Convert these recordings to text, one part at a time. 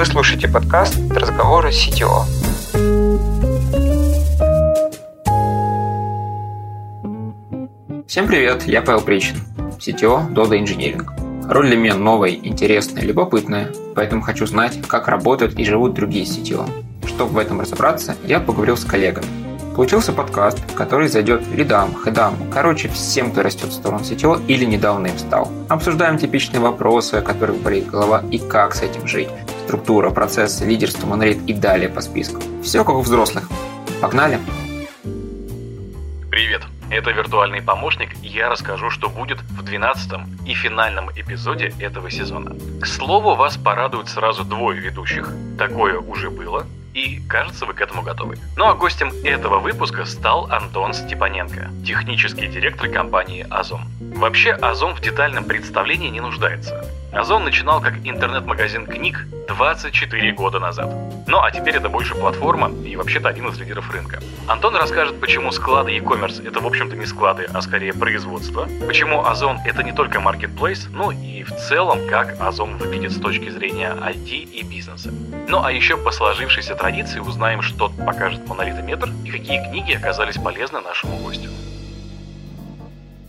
Вы слушаете подкаст «Разговоры CTO». Всем привет, я Павел Причин, CTO Dodo Engineering. Роль для меня новая, интересная, любопытная, поэтому хочу знать, как работают и живут другие CTO. Чтобы в этом разобраться, я поговорил с коллегами, Получился подкаст, который зайдет лидам, хедам, короче, всем, кто растет в сторону сетевого или недавно им стал. Обсуждаем типичные вопросы, о которых болит голова и как с этим жить. Структура, процессы, лидерство, монолит и далее по списку. Все как у взрослых. Погнали! Привет! Это виртуальный помощник, и я расскажу, что будет в 12 и финальном эпизоде этого сезона. К слову, вас порадуют сразу двое ведущих. Такое уже было, и кажется, вы к этому готовы. Ну а гостем этого выпуска стал Антон Степаненко, технический директор компании Озон. Вообще, Озон в детальном представлении не нуждается. Озон начинал как интернет-магазин книг 24 года назад. Ну а теперь это больше платформа и вообще-то один из лидеров рынка. Антон расскажет, почему склады e-commerce это в общем-то не склады, а скорее производство, почему Озон это не только marketplace, ну и в целом как Озон выглядит с точки зрения IT и бизнеса. Ну а еще по сложившейся традиции узнаем, что покажет монолитометр и какие книги оказались полезны нашему гостю.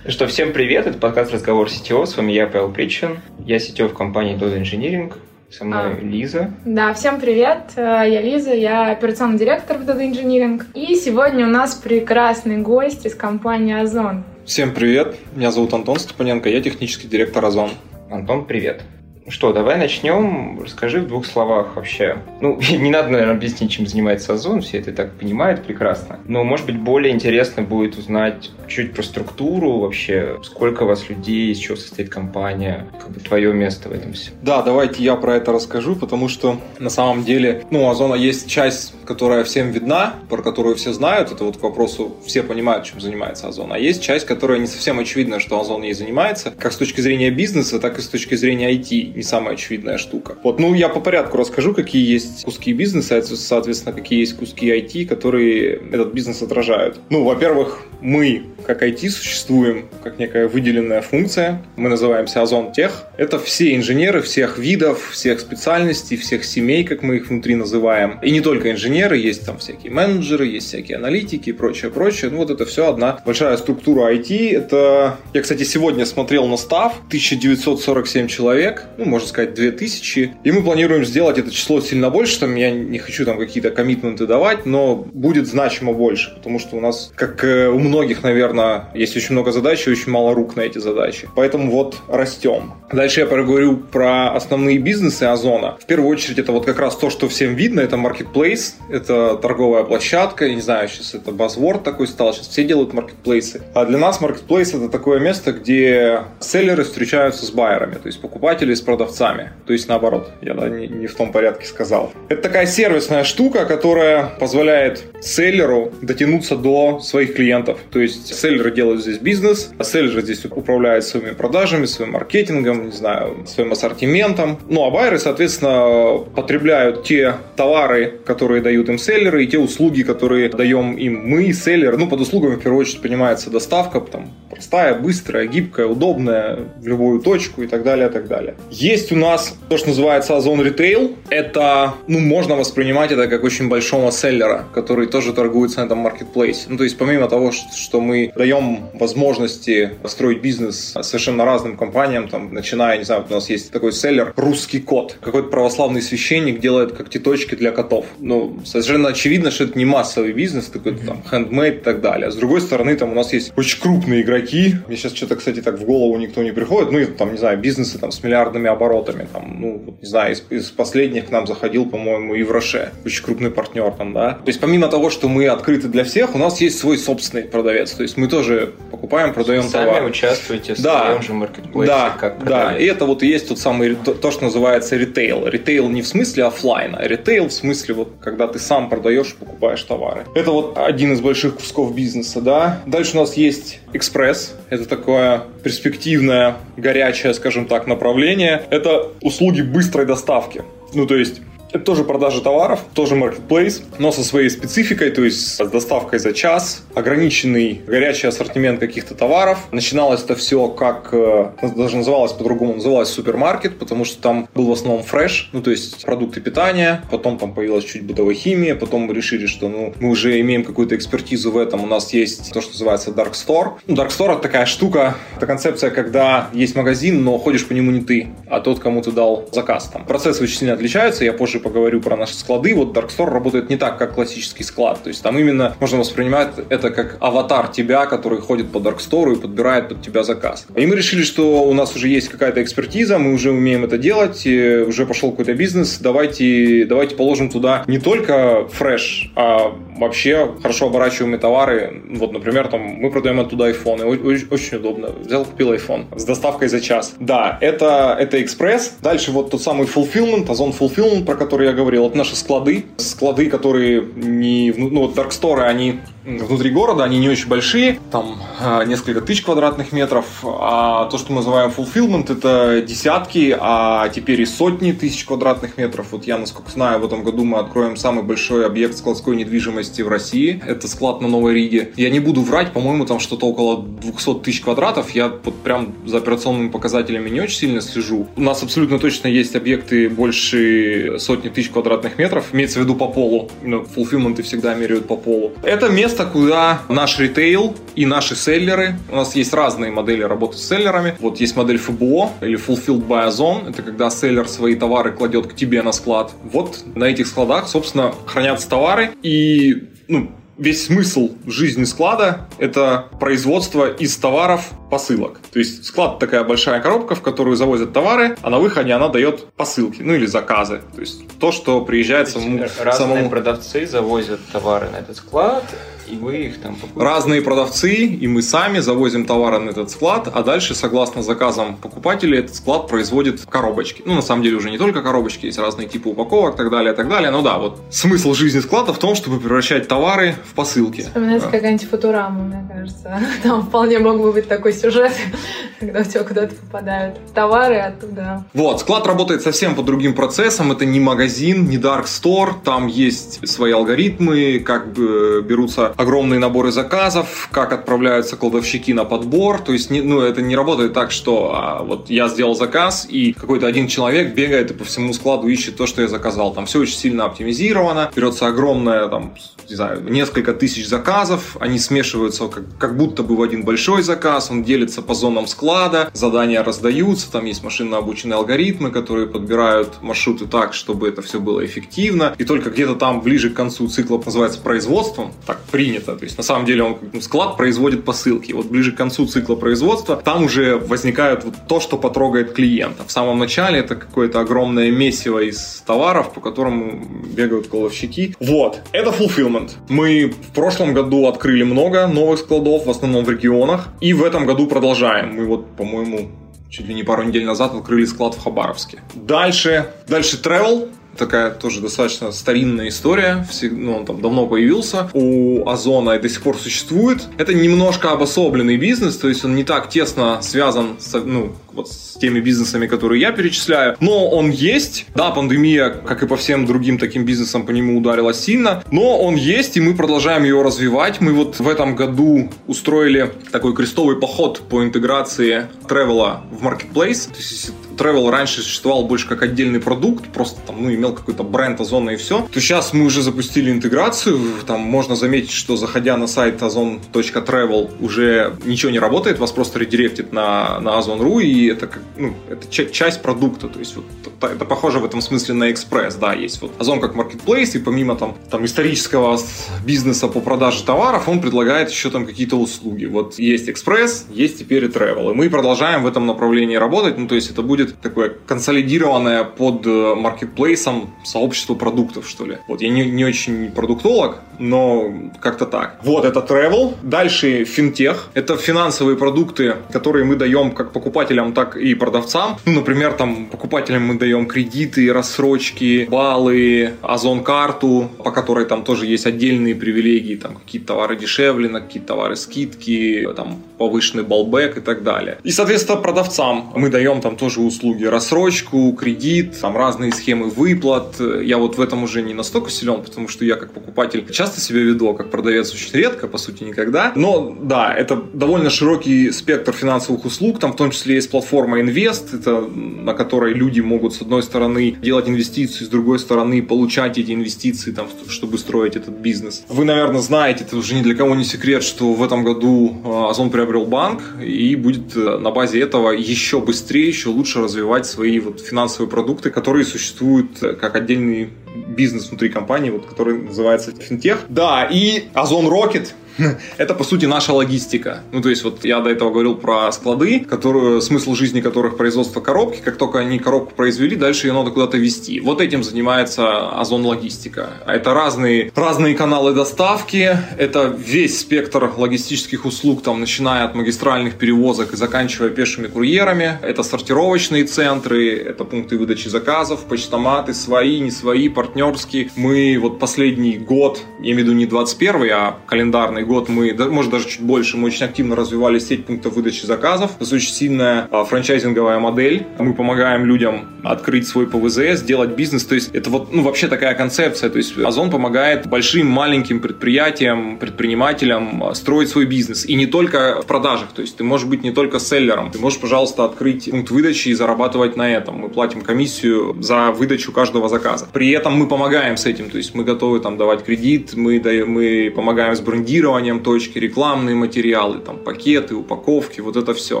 Что, всем привет, это подкаст «Разговор CTO», с вами я, Павел Причин, я CTO в компании Dodo Engineering, со мной а, Лиза. Да, всем привет, э, я Лиза, я операционный директор в Dodo Engineering, и сегодня у нас прекрасный гость из компании Озон. Всем привет, меня зовут Антон Степаненко, я технический директор Озон. Антон, привет. Что, давай начнем. Расскажи в двух словах вообще. Ну, не надо, наверное, объяснить, чем занимается Озон, все это так понимают прекрасно. Но, может быть, более интересно будет узнать чуть про структуру вообще, сколько у вас людей, из чего состоит компания, как бы твое место в этом все. Да, давайте я про это расскажу, потому что на самом деле, ну, у Озона есть часть, которая всем видна, про которую все знают, это вот к вопросу, все понимают, чем занимается Озон, а есть часть, которая не совсем очевидна, что Озон ей занимается, как с точки зрения бизнеса, так и с точки зрения IT не самая очевидная штука. Вот, ну, я по порядку расскажу, какие есть куски бизнеса, соответственно, какие есть куски IT, которые этот бизнес отражают. Ну, во-первых, мы, как IT, существуем как некая выделенная функция. Мы называемся Озон Тех. Это все инженеры всех видов, всех специальностей, всех семей, как мы их внутри называем. И не только инженеры, есть там всякие менеджеры, есть всякие аналитики и прочее, прочее. Ну, вот это все одна большая структура IT. Это, я, кстати, сегодня смотрел на став, 1947 человек, ну, можно сказать, 2000. И мы планируем сделать это число сильно больше, там я не хочу там какие-то коммитменты давать, но будет значимо больше, потому что у нас, как э, у многих, наверное, есть очень много задач и очень мало рук на эти задачи. Поэтому вот растем. Дальше я поговорю про основные бизнесы Озона. В первую очередь это вот как раз то, что всем видно, это marketplace, это торговая площадка, я не знаю, сейчас это buzzword такой стал, сейчас все делают маркетплейсы. А для нас marketplace это такое место, где селлеры встречаются с байерами, то есть покупатели с продавцами. То есть наоборот, я да, не, не в том порядке сказал. Это такая сервисная штука, которая позволяет селлеру дотянуться до своих клиентов. То есть селлеры делают здесь бизнес, а селлеры здесь управляют своими продажами, своим маркетингом, не знаю, своим ассортиментом. Ну а байеры, соответственно, потребляют те товары, которые дают им селлеры, и те услуги, которые даем им мы, селлеры. Ну, под услугами, в первую очередь, понимается доставка, там, простая, быстрая, гибкая, удобная, в любую точку и так далее, и так далее. Есть у нас то, что называется Озон Retail. Это, ну, можно воспринимать это как очень большого селлера, который тоже торгуется на этом маркетплейсе. Ну, то есть, помимо того, что мы даем возможности строить бизнес совершенно разным компаниям, там, начиная, не знаю, у нас есть такой селлер «Русский кот». Какой-то православный священник делает когтеточки для котов. Ну, совершенно очевидно, что это не массовый бизнес, такой там handmade и так далее. С другой стороны, там у нас есть очень крупные игроки. Мне сейчас что-то, кстати, так в голову никто не приходит. Ну, там, не знаю, бизнесы там с миллиардными оборотами. Там, ну, вот, не знаю, из, из последних к нам заходил, по-моему, Евроше. Очень крупный партнер там, да. То есть, помимо того, что мы открыты для всех, у нас есть свой собственный продавец. То есть, мы тоже покупаем, продаем Сами товар. Сами участвуете в да, своем же маркетплейсе, да, как продавец. Да, и это вот и есть тот самый, то, то, что называется ритейл. Ритейл не в смысле офлайна, а ритейл в смысле вот, когда ты сам продаешь и покупаешь товары. Это вот один из больших кусков бизнеса, да. Дальше у нас есть экспресс. Это такое перспективное, горячее, скажем так, направление. Это услуги быстрой доставки. Ну, то есть Это тоже продажа товаров, тоже marketplace, но со своей спецификой, то есть с доставкой за час, ограниченный горячий ассортимент каких-то товаров. Начиналось это все как, э, даже называлось по-другому, называлось супермаркет, потому что там был в основном фреш, ну то есть продукты питания, потом там появилась чуть бытовой химия, потом мы решили, что ну, мы уже имеем какую-то экспертизу в этом, у нас есть то, что называется Dark Store. Ну, Dark Store это такая штука, это концепция, когда есть магазин, но ходишь по нему не ты, а тот, кому ты дал заказ. Там процессы очень сильно отличаются, я позже поговорю про наши склады. Вот Dark Store работает не так, как классический склад, то есть там именно можно воспринимать это как аватар тебя, который ходит по Dark Store и подбирает под тебя заказ. И мы решили, что у нас уже есть какая-то экспертиза, мы уже умеем это делать, уже пошел какой-то бизнес, давайте, давайте положим туда не только фреш, а вообще хорошо оборачиваемые товары. Вот, например, там мы продаем оттуда iPhone, очень удобно. Взял, купил iPhone с доставкой за час. Да, это, это экспресс. Дальше вот тот самый fulfillment, Озон fulfillment, про который я говорил, это наши склады. Склады, которые не... Ну, вот Dark Store, они внутри города, они не очень большие, там э, несколько тысяч квадратных метров, а то, что мы называем fulfillment, это десятки, а теперь и сотни тысяч квадратных метров. Вот я, насколько знаю, в этом году мы откроем самый большой объект складской недвижимости в России. Это склад на Новой Риге. Я не буду врать, по-моему, там что-то около 200 тысяч квадратов. Я вот прям за операционными показателями не очень сильно слежу. У нас абсолютно точно есть объекты больше сотни тысяч квадратных метров. Имеется в виду по полу. Ну, fulfillment всегда меряют по полу. Это место куда наш ритейл и наши селлеры, у нас есть разные модели работы с селлерами. Вот есть модель FBO или Fulfilled by Ozon, это когда селлер свои товары кладет к тебе на склад. Вот на этих складах, собственно, хранятся товары и ну, весь смысл жизни склада – это производство из товаров посылок. То есть склад такая большая коробка, в которую завозят товары, а на выходе она дает посылки, ну или заказы. То есть то, что приезжает самому... Разные самому... продавцы завозят товары на этот склад, и вы их там покупаете. Разные продавцы, и мы сами завозим товары на этот склад, а дальше, согласно заказам покупателей, этот склад производит коробочки. Ну, на самом деле, уже не только коробочки, есть разные типы упаковок, так далее, так далее. Ну да, вот смысл жизни склада в том, чтобы превращать товары в посылки. Вспоминается да. какая-нибудь футурама, мне кажется. Там вполне мог бы быть такой сюжет, когда у тебя куда-то попадают товары оттуда. Вот, склад работает совсем по другим процессам. Это не магазин, не dark store. Там есть свои алгоритмы, как бы берутся огромные наборы заказов, как отправляются кладовщики на подбор. То есть, не, ну, это не работает так, что а, вот я сделал заказ, и какой-то один человек бегает и по всему складу ищет то, что я заказал. Там все очень сильно оптимизировано. Берется огромное, там, не знаю, несколько тысяч заказов, они смешиваются как, как будто бы в один большой заказ, он делится по зонам склада, задания раздаются, там есть машинно обученные алгоритмы, которые подбирают маршруты так, чтобы это все было эффективно, и только где-то там ближе к концу цикла называется производством, так при принято. То есть на самом деле он ну, склад производит посылки. Вот ближе к концу цикла производства там уже возникает вот то, что потрогает клиента. В самом начале это какое-то огромное месиво из товаров, по которому бегают коловщики. Вот, это fulfillment. Мы в прошлом году открыли много новых складов, в основном в регионах, и в этом году продолжаем. Мы вот, по-моему, чуть ли не пару недель назад открыли склад в Хабаровске. Дальше, дальше travel такая тоже достаточно старинная история. Ну, он там давно появился. У Озона и до сих пор существует. Это немножко обособленный бизнес, то есть он не так тесно связан с, ну, вот с теми бизнесами, которые я перечисляю. Но он есть. Да, пандемия, как и по всем другим таким бизнесам, по нему ударила сильно. Но он есть, и мы продолжаем его развивать. Мы вот в этом году устроили такой крестовый поход по интеграции тревела в marketplace. То есть, Travel раньше существовал больше как отдельный продукт, просто там, ну, имел какой-то бренд Озона и все, то сейчас мы уже запустили интеграцию, там можно заметить, что заходя на сайт ozon.travel уже ничего не работает, вас просто редиректит на, на Ozon.ru, и это, ну, это часть продукта, то есть вот, это похоже в этом смысле на экспресс, да, есть вот Озон как marketplace, и помимо там, там исторического бизнеса по продаже товаров, он предлагает еще там какие-то услуги. Вот есть экспресс, есть теперь и travel, и мы продолжаем в этом направлении работать, ну, то есть это будет будет такое консолидированное под э, маркетплейсом сообщество продуктов, что ли. Вот я не, не очень продуктолог, но как-то так. Вот это travel. Дальше финтех. Это финансовые продукты, которые мы даем как покупателям, так и продавцам. Ну, например, там покупателям мы даем кредиты, рассрочки, баллы, озон-карту, по которой там тоже есть отдельные привилегии, там какие-то товары дешевле, на какие-то товары скидки, там повышенный балбек и так далее. И, соответственно, продавцам мы даем там тоже услуги услуги, рассрочку, кредит, там разные схемы выплат. Я вот в этом уже не настолько силен, потому что я как покупатель часто себя веду, а как продавец очень редко, по сути никогда. Но да, это довольно широкий спектр финансовых услуг, там в том числе есть платформа Invest, это на которой люди могут с одной стороны делать инвестиции, с другой стороны получать эти инвестиции, там, чтобы строить этот бизнес. Вы, наверное, знаете, это уже ни для кого не секрет, что в этом году а, Озон приобрел банк и будет э, на базе этого еще быстрее, еще лучше развивать свои вот финансовые продукты, которые существуют э, как отдельный бизнес внутри компании, вот, который называется финтех. Да, и Озон Rocket это, по сути, наша логистика. Ну, то есть, вот я до этого говорил про склады, которые, смысл жизни которых производство коробки. Как только они коробку произвели, дальше ее надо куда-то везти. Вот этим занимается Озон Логистика. Это разные, разные каналы доставки, это весь спектр логистических услуг, там, начиная от магистральных перевозок и заканчивая пешими курьерами. Это сортировочные центры, это пункты выдачи заказов, почтоматы, свои, не свои, партнерские. Мы вот последний год, я имею в виду не 21 а календарный год мы, может даже чуть больше, мы очень активно развивали сеть пунктов выдачи заказов. Это очень сильная а, франчайзинговая модель. Мы помогаем людям открыть свой ПВЗ, сделать бизнес. То есть это вот ну, вообще такая концепция. То есть Озон помогает большим, маленьким предприятиям, предпринимателям а, строить свой бизнес. И не только в продажах. То есть ты можешь быть не только селлером. Ты можешь, пожалуйста, открыть пункт выдачи и зарабатывать на этом. Мы платим комиссию за выдачу каждого заказа. При этом мы помогаем с этим. То есть мы готовы там давать кредит, мы, даем, мы помогаем с брендированием, регулированием точки, рекламные материалы, там, пакеты, упаковки, вот это все.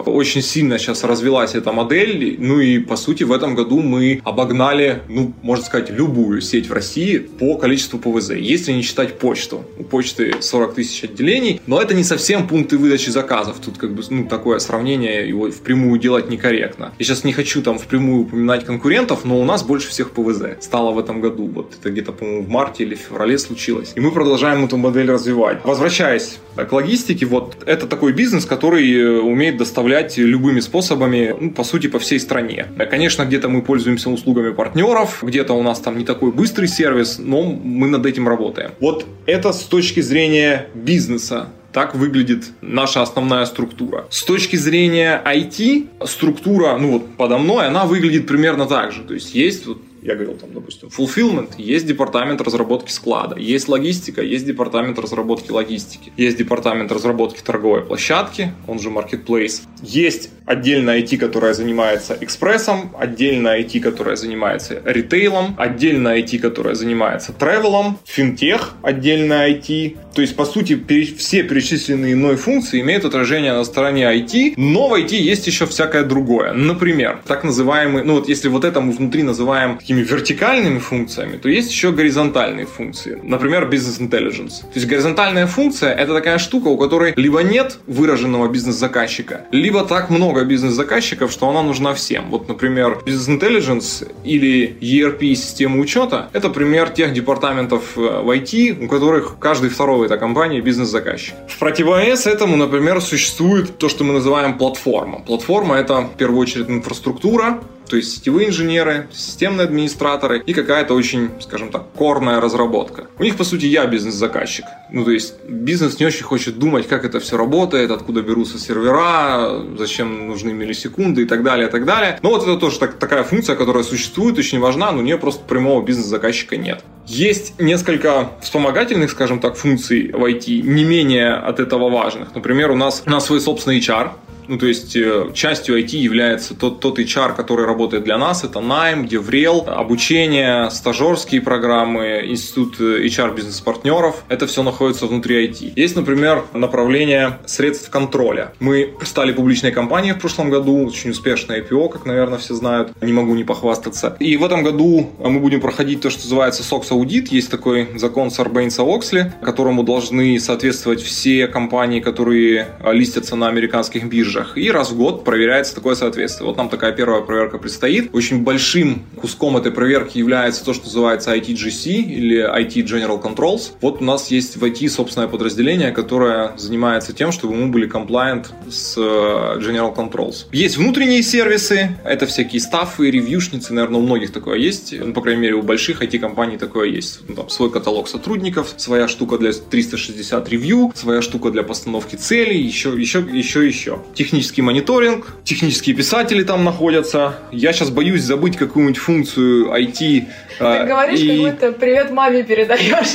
Очень сильно сейчас развилась эта модель, ну и, по сути, в этом году мы обогнали, ну, можно сказать, любую сеть в России по количеству ПВЗ, если не считать почту. У почты 40 тысяч отделений, но это не совсем пункты выдачи заказов. Тут как бы, ну, такое сравнение, его впрямую делать некорректно. Я сейчас не хочу там впрямую упоминать конкурентов, но у нас больше всех ПВЗ стало в этом году. Вот это где-то, по-моему, в марте или феврале случилось. И мы продолжаем эту модель развивать. Возвращаясь возвращаясь к логистике, вот это такой бизнес, который э, умеет доставлять любыми способами, ну, по сути, по всей стране. Конечно, где-то мы пользуемся услугами партнеров, где-то у нас там не такой быстрый сервис, но мы над этим работаем. Вот это с точки зрения бизнеса. Так выглядит наша основная структура. С точки зрения IT, структура, ну вот подо мной, она выглядит примерно так же. То есть есть вот я говорил, там, допустим, fulfillment, есть департамент разработки склада, есть логистика, есть департамент разработки логистики, есть департамент разработки торговой площадки, он же marketplace, есть отдельная IT, которая занимается экспрессом, отдельная IT, которая занимается ритейлом, отдельная IT, которая занимается тревелом, финтех, отдельная IT. То есть, по сути, все перечисленные мной функции имеют отражение на стороне IT, но в IT есть еще всякое другое. Например, так называемый, ну вот если вот это мы внутри называем такими вертикальными функциями, то есть еще горизонтальные функции. Например, бизнес intelligence. То есть горизонтальная функция это такая штука, у которой либо нет выраженного бизнес-заказчика, либо так много много бизнес-заказчиков, что она нужна всем. Вот, например, Business Intelligence или ERP система учета – это пример тех департаментов э, в IT, у которых каждый второй в этой компании бизнес-заказчик. В противовес этому, например, существует то, что мы называем платформа. Платформа – это в первую очередь инфраструктура, то есть сетевые инженеры, системные администраторы и какая-то очень, скажем так, корная разработка. У них, по сути, я бизнес-заказчик. Ну, то есть бизнес не очень хочет думать, как это все работает, откуда берутся сервера, зачем нужны миллисекунды и так далее, и так далее. Но вот это тоже так, такая функция, которая существует, очень важна, но у нее просто прямого бизнес-заказчика нет. Есть несколько вспомогательных, скажем так, функций в IT, не менее от этого важных. Например, у нас, у нас свой собственный HR, ну, то есть э, частью IT является тот, тот HR, который работает для нас. Это найм, Деврел, обучение, стажерские программы, институт э, HR бизнес-партнеров. Это все находится внутри IT. Есть, например, направление средств контроля. Мы стали публичной компанией в прошлом году, очень успешное IPO, как, наверное, все знают. Не могу не похвастаться. И в этом году мы будем проходить то, что называется SOX аудит. Есть такой закон Сарбейнса-Оксли, которому должны соответствовать все компании, которые э, листятся на американских биржах биржах, и раз в год проверяется такое соответствие. Вот нам такая первая проверка предстоит. Очень большим куском этой проверки является то, что называется ITGC или IT General Controls. Вот у нас есть в IT собственное подразделение, которое занимается тем, чтобы мы были compliant с э, General Controls. Есть внутренние сервисы, это всякие стафы, ревьюшницы, наверное, у многих такое есть, ну, по крайней мере, у больших IT-компаний такое есть. Ну, там свой каталог сотрудников, своя штука для 360 ревью, своя штука для постановки целей, еще, еще, еще, еще технический мониторинг, технические писатели там находятся. Я сейчас боюсь забыть какую-нибудь функцию IT. Ты а, говоришь, и... как будто привет маме передаешь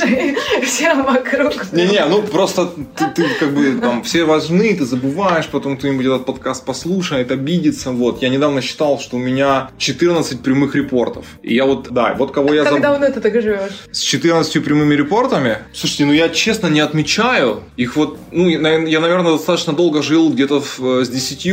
всем вокруг. Не-не, ну просто ты, ты как бы там все важны, ты забываешь, потом кто-нибудь этот подкаст послушает, обидится. Вот, я недавно считал, что у меня 14 прямых репортов. И я вот, да, вот кого я забыл. Как давно ты так живешь? С 14 прямыми репортами? Слушайте, ну я честно не отмечаю. Их вот, ну, я, наверное, достаточно долго жил где-то с 10.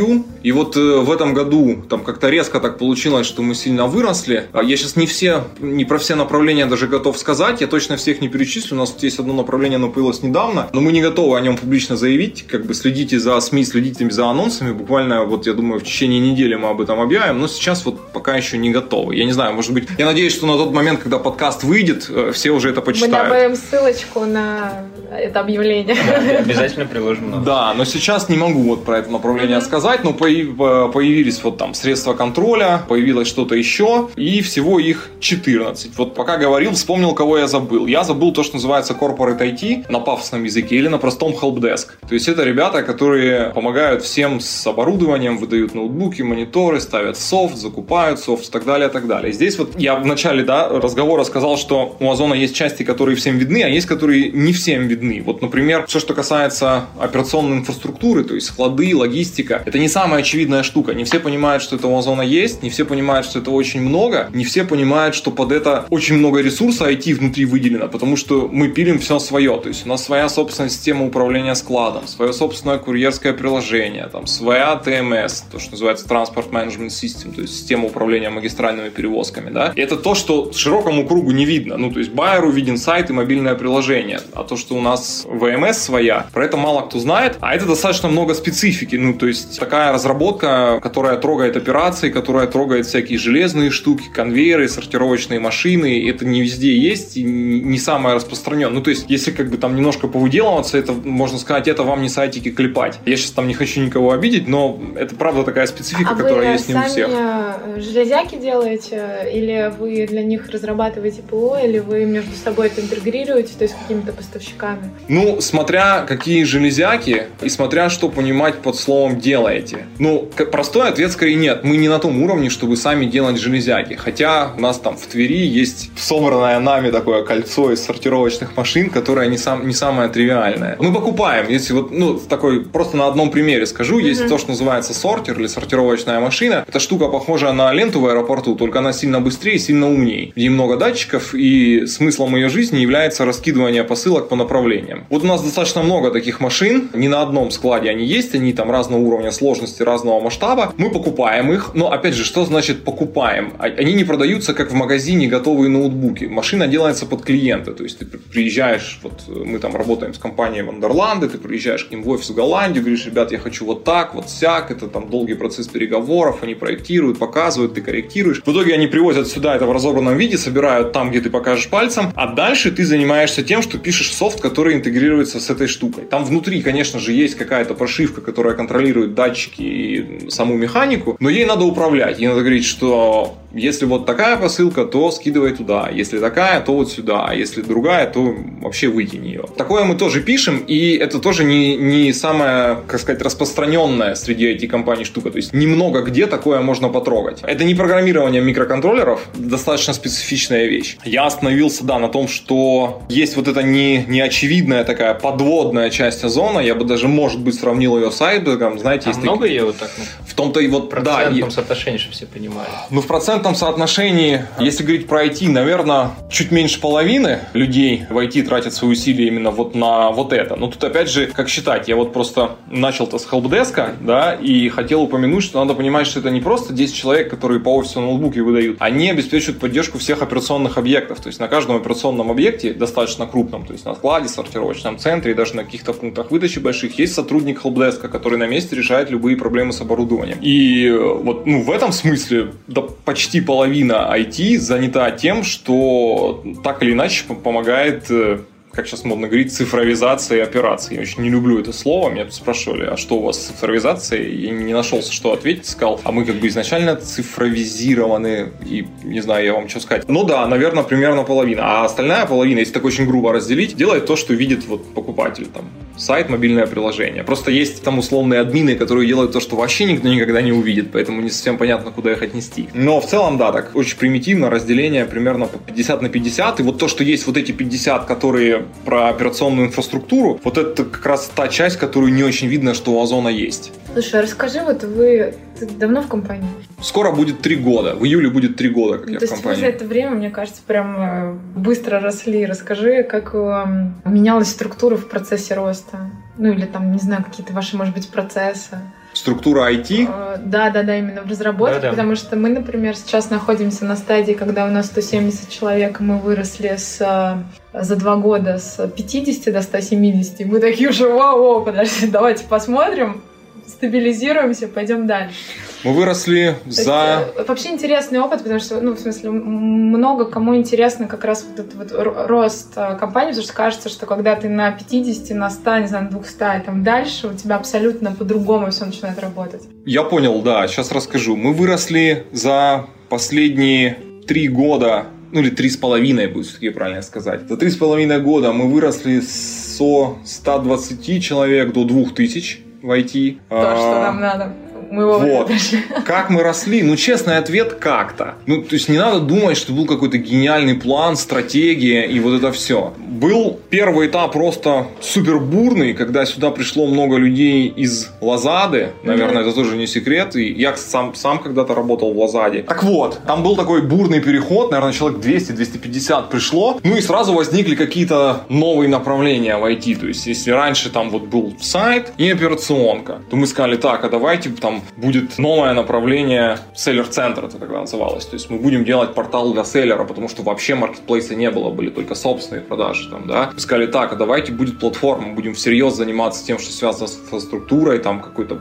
И вот э, в этом году там как-то резко так получилось, что мы сильно выросли. А я сейчас не все, не про все направления даже готов сказать. Я точно всех не перечислю. У нас тут есть одно направление, оно появилось недавно. Но мы не готовы о нем публично заявить. Как бы следите за СМИ, следите за анонсами. Буквально вот, я думаю, в течение недели мы об этом объявим. Но сейчас вот пока еще не готовы. Я не знаю, может быть, я надеюсь, что на тот момент, когда подкаст выйдет, э, все уже это почитают. Мы добавим ссылочку на это объявление. Да, обязательно приложим. Да, но сейчас не могу вот про это направление mm-hmm. сказать, но появились вот там средства контроля, появилось что-то еще, и всего их 14. Вот пока говорил, вспомнил, кого я забыл. Я забыл то, что называется Corporate IT на пафосном языке или на простом helpdesk. То есть это ребята, которые помогают всем с оборудованием, выдают ноутбуки, мониторы, ставят софт, закупают софт и так далее, и так далее. Здесь вот я в начале да, разговора сказал, что у Озона есть части, которые всем видны, а есть, которые не всем видны. Вот, например, все, что касается операционной инфраструктуры, то есть склады, логистика, это не самая очевидная штука. Не все понимают, что это у Озона есть, не все понимают, что это очень много, не все понимают, что под это очень много ресурса IT внутри выделено, потому что мы пилим все свое. То есть у нас своя собственная система управления складом, свое собственное курьерское приложение, там своя ТМС, то, что называется Transport Management System, то есть система управления магистральными перевозками. Да? И это то, что широкому кругу не видно. Ну, то есть байеру виден сайт и мобильное приложение. А то, что у нас ВМС своя, про это мало кто знает. А это достаточно много специфики. Ну, то есть такая разработка, которая трогает операции, которая трогает всякие железные штуки, конвейеры, сортировочные машины. Это не везде есть и не самое распространенное. Ну, то есть, если как бы там немножко повыделываться, это, можно сказать, это вам не сайтики клепать. Я сейчас там не хочу никого обидеть, но это правда такая специфика, а которая есть не у всех. Э, железяки делаете? Или вы для них разрабатываете ПО? Или вы между собой это интегрируете, то есть какими-то поставщиками? Ну, смотря какие железяки и смотря что понимать под словом «делаете». Ну, простой ответ скорее нет. Мы не на том уровне, чтобы сами делать железяки. Хотя у нас там в Твери есть собранное нами такое кольцо из сортировочных машин, которое не, сам, не самое тривиальное. Мы покупаем, если вот, ну, такой, просто на одном примере скажу, mm-hmm. есть то, что называется сортер или сортировочная машина. Эта штука похожа на ленту в аэропорту, только она сильно быстрее и сильно умнее. Где много датчиков, и смыслом ее жизни является раскидывание посылок по направлениям. Вот у нас достаточно много таких машин, не на одном складе они есть, они там разного уровня сложности, разного масштаба. Мы покупаем их, но опять же, что значит покупаем? А, они не продаются как в магазине готовые ноутбуки. Машина делается под клиента, то есть ты приезжаешь, вот мы там работаем с компанией Вандерланды, ты приезжаешь к ним в офис в Голландию, говоришь, ребят, я хочу вот так, вот сяк, это там долгий процесс переговоров, они проектируют, показывают, ты корректируешь. В итоге они привозят сюда это в разобранном виде, собирают там, где ты покажешь пальцем, а дальше ты занимаешься тем, что пишешь софт, который интегрируется с этой штукой. Там внутри, конечно же, есть какая-то прошивка, которая контролирует датчики и саму механику, но ей надо управлять. Ей надо говорить, что если вот такая посылка, то скидывай туда. Если такая, то вот сюда. А если другая, то вообще выкинь ее. Такое мы тоже пишем, и это тоже не, не самая, как сказать, распространенная среди IT-компаний штука. То есть немного где такое можно потрогать. Это не программирование микроконтроллеров, достаточно специфичная вещь. Я остановился, да, на том, что есть вот эта не, неочевидная такая подводная часть озона. Я бы даже, может быть, сравнил ее с айбегом. Знаете, а есть много такие... ее вот так? Ну, в том-то и вот, да. В соотношении, чтобы все понимали. Ну, в процентном соотношении, если говорить про IT, наверное, чуть меньше половины людей в IT тратят свои усилия именно вот на вот это. Но тут опять же, как считать? Я вот просто начал-то с хелпдеска, да, и хотел упомянуть, что надо понимать, что это не просто 10 человек, которые по офису ноутбуки выдают. Они обеспечивают поддержку всех операционных объектов. То есть на каждом операционном объекте, достаточно крупном, то есть на складе, сортировочном центре и даже на каких-то пунктах выдачи больших, есть сотрудник хелпдеска, который на месте решает любые проблемы с оборудованием. И э, вот ну, в этом смысле да, почти половина IT занята тем, что так или иначе помогает э, как сейчас модно говорить, цифровизацией операций. Я очень не люблю это слово. Меня тут спрашивали, а что у вас с цифровизацией? Я не нашелся, что ответить. Сказал, а мы как бы изначально цифровизированы. И не знаю, я вам что сказать. Ну да, наверное, примерно половина. А остальная половина, если так очень грубо разделить, делает то, что видит вот покупатель. Там, сайт, мобильное приложение. Просто есть там условные админы, которые делают то, что вообще никто никогда не увидит, поэтому не совсем понятно, куда их отнести. Но в целом, да, так очень примитивно разделение примерно по 50 на 50. И вот то, что есть вот эти 50, которые про операционную инфраструктуру, вот это как раз та часть, которую не очень видно, что у Озона есть. Слушай, а расскажи, вот вы давно в компании? Скоро будет три года. В июле будет три года, как ну, я то в компании. Есть вы за это время, мне кажется, прям э, быстро росли. Расскажи, как эм, менялась структура в процессе роста? Ну или там, не знаю, какие-то ваши, может быть, процессы? Структура IT? Э, да, да, да, именно в разработке, да, да. потому что мы, например, сейчас находимся на стадии, когда у нас 170 человек, мы выросли с э, за два года с 50 до 170. Мы такие уже, вау, подожди, давайте посмотрим, стабилизируемся, пойдем дальше. Мы выросли за... Есть, э, вообще интересный опыт, потому что, ну, в смысле, много кому интересно как раз вот этот вот рост э, компании, потому что кажется, что когда ты на 50, на 100, не знаю, на 200 и там дальше, у тебя абсолютно по-другому все начинает работать. Я понял, да, сейчас расскажу. Мы выросли за последние три года ну или три с половиной будет все-таки правильно сказать. За три с половиной года мы выросли со 120 человек до 2000 в IT. То, что а, нам надо мы вовремя вот. Как мы росли? Ну, честный ответ, как-то. Ну, то есть не надо думать, что был какой-то гениальный план, стратегия и вот это все. Был первый этап просто супер бурный, когда сюда пришло много людей из Лазады. Наверное, mm-hmm. это тоже не секрет. И я сам, сам когда-то работал в Лазаде. Так вот, там был такой бурный переход, наверное, человек 200-250 пришло. Ну и сразу возникли какие-то новые направления в IT. То есть, если раньше там вот был сайт и операционка, то мы сказали, так, а давайте там будет новое направление селлер-центра, это тогда называлось. То есть мы будем делать портал для селлера, потому что вообще маркетплейса не было, были только собственные продажи. Там, да? Мы сказали, так, а давайте будет платформа, будем всерьез заниматься тем, что связано с инфраструктурой, там какой-то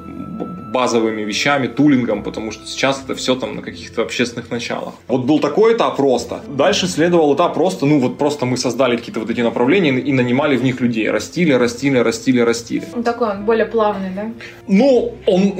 базовыми вещами, тулингом, потому что сейчас это все там на каких-то общественных началах. Вот был такой этап роста. Дальше следовал этап просто, ну вот просто мы создали какие-то вот эти направления и нанимали в них людей. Растили, растили, растили, растили. Он такой, он более плавный, да? Ну, он